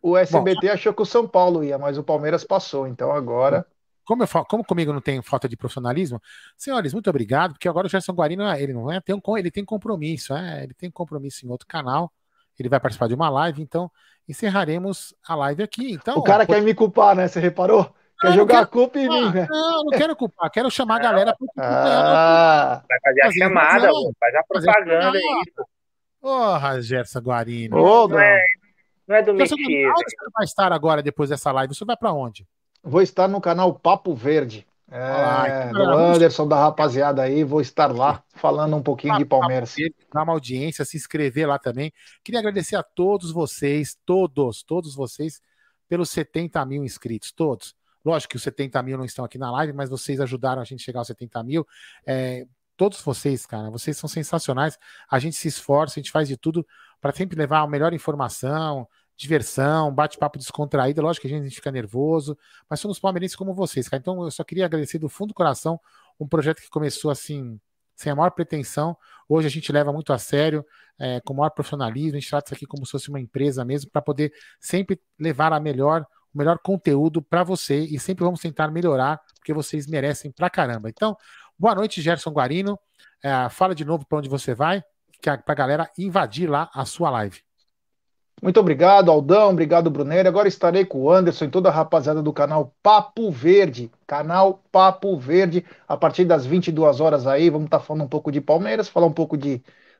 o SBT achou que o São Paulo ia, mas o Palmeiras passou. Então agora. Como, eu falo, como comigo não tem falta de profissionalismo, senhores, muito obrigado, porque agora o Gerson Guarino, ele não é, tem um, ele tem compromisso, é, ele tem compromisso em outro canal, ele vai participar de uma live, então encerraremos a live aqui. Então, o cara quer me culpar, né? Você reparou? Quer Não, não jogar quero a culpa em mim, Ah, né? Não, não quero culpar, quero chamar a galera para Ah, Vai fazer a Fazer chamada, faz a Fazer a propaganda aí. Porra, Gerson Guarino. ô, Não é, não é do Gerson onde você vai estar agora depois dessa live? Você vai para onde? Vou estar no canal Papo Verde. É, então, do Anderson, da rapaziada aí, vou estar lá falando um pouquinho de Palmeiras. dar uma audiência, se inscrever lá também. Queria agradecer a todos vocês, todos, todos vocês, pelos 70 mil inscritos, todos. Lógico que os 70 mil não estão aqui na live, mas vocês ajudaram a gente a chegar aos 70 mil. É, todos vocês, cara, vocês são sensacionais. A gente se esforça, a gente faz de tudo para sempre levar a melhor informação, diversão, bate-papo descontraído. Lógico que a gente fica nervoso, mas somos palmeirenses como vocês, cara. Então eu só queria agradecer do fundo do coração um projeto que começou assim, sem a maior pretensão. Hoje a gente leva muito a sério, é, com o maior profissionalismo, a gente trata isso aqui como se fosse uma empresa mesmo, para poder sempre levar a melhor, o melhor conteúdo para você e sempre vamos tentar melhorar, porque vocês merecem pra caramba. Então, boa noite, Gerson Guarino. É, fala de novo para onde você vai, para a galera invadir lá a sua live. Muito obrigado, Aldão. Obrigado, Bruneiro. Agora estarei com o Anderson e toda a rapaziada do canal Papo Verde. Canal Papo Verde. A partir das 22 horas aí, vamos estar falando um pouco de Palmeiras, falar um pouco de,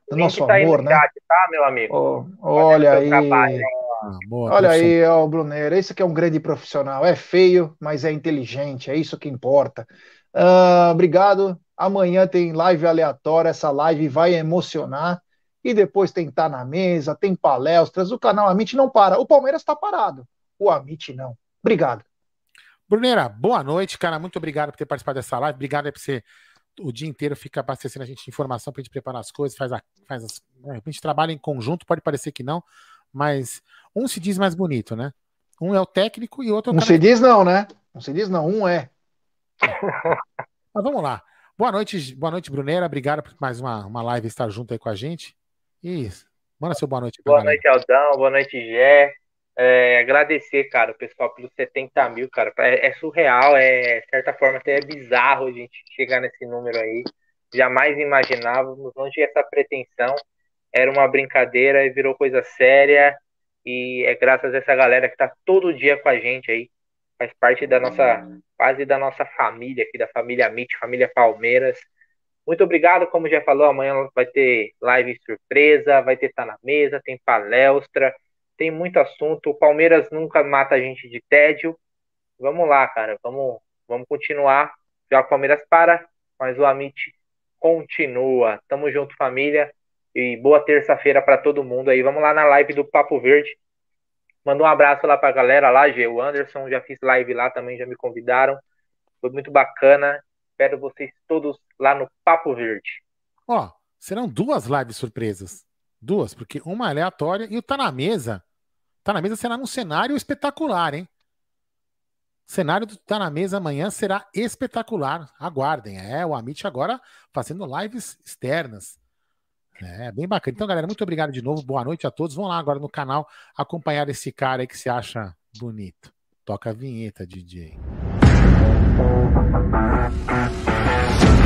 do link nosso tá amor, né? chat, tá, meu amigo? Ó, olha trabalho, aí. Ah, boa, Olha professor. aí, ó, o. Esse que é um grande profissional. É feio, mas é inteligente. É isso que importa. Ah, obrigado. Amanhã tem live aleatória. Essa live vai emocionar. E depois tem Tá na Mesa, tem palestras. O canal Amit não para. O Palmeiras está parado. O Amit não. Obrigado. Bruneira, boa noite, cara. Muito obrigado por ter participado dessa live. Obrigado aí por você o dia inteiro fica abastecendo a gente de informação para a gente preparar as coisas, faz, a, faz as, é, a gente trabalha em conjunto, pode parecer que não, mas um se diz mais bonito, né? Um é o técnico e outro é o Não se diz não, né? Não se diz não. Um é. Mas vamos lá. Boa noite, boa noite, Bruneira. Obrigado por mais uma, uma live estar junto aí com a gente. E manda seu boa noite. Boa galera. noite, Aldão. Boa noite, Gé. É, agradecer, cara, o pessoal pelos 70 mil, cara. É, é surreal, é, de certa forma, até é bizarro a gente chegar nesse número aí. Jamais imaginávamos, longe essa pretensão. Era uma brincadeira e virou coisa séria. E é graças a essa galera que tá todo dia com a gente aí. Faz parte da nossa, quase da nossa família aqui, da família MIT, família Palmeiras. Muito obrigado, como já falou, amanhã vai ter live surpresa, vai ter Tá na Mesa, tem palestra, tem muito assunto. O Palmeiras nunca mata a gente de tédio. Vamos lá, cara, vamos, vamos continuar. Já o Palmeiras para, mas o Amit continua. Tamo junto, família. E boa terça-feira para todo mundo aí. Vamos lá na live do Papo Verde. Manda um abraço lá pra galera lá, G. O Anderson, já fiz live lá também, já me convidaram. Foi muito bacana. Espero vocês todos lá no Papo Verde. Ó, serão duas lives surpresas. Duas, porque uma é aleatória e o Tá na Mesa. Tá na Mesa será num cenário espetacular, hein? cenário do Tá na Mesa amanhã será espetacular. Aguardem. É, o Amit agora fazendo lives externas. É, bem bacana. Então, galera, muito obrigado de novo. Boa noite a todos. Vão lá agora no canal acompanhar esse cara aí que se acha bonito. Toca a vinheta, DJ. Thank you.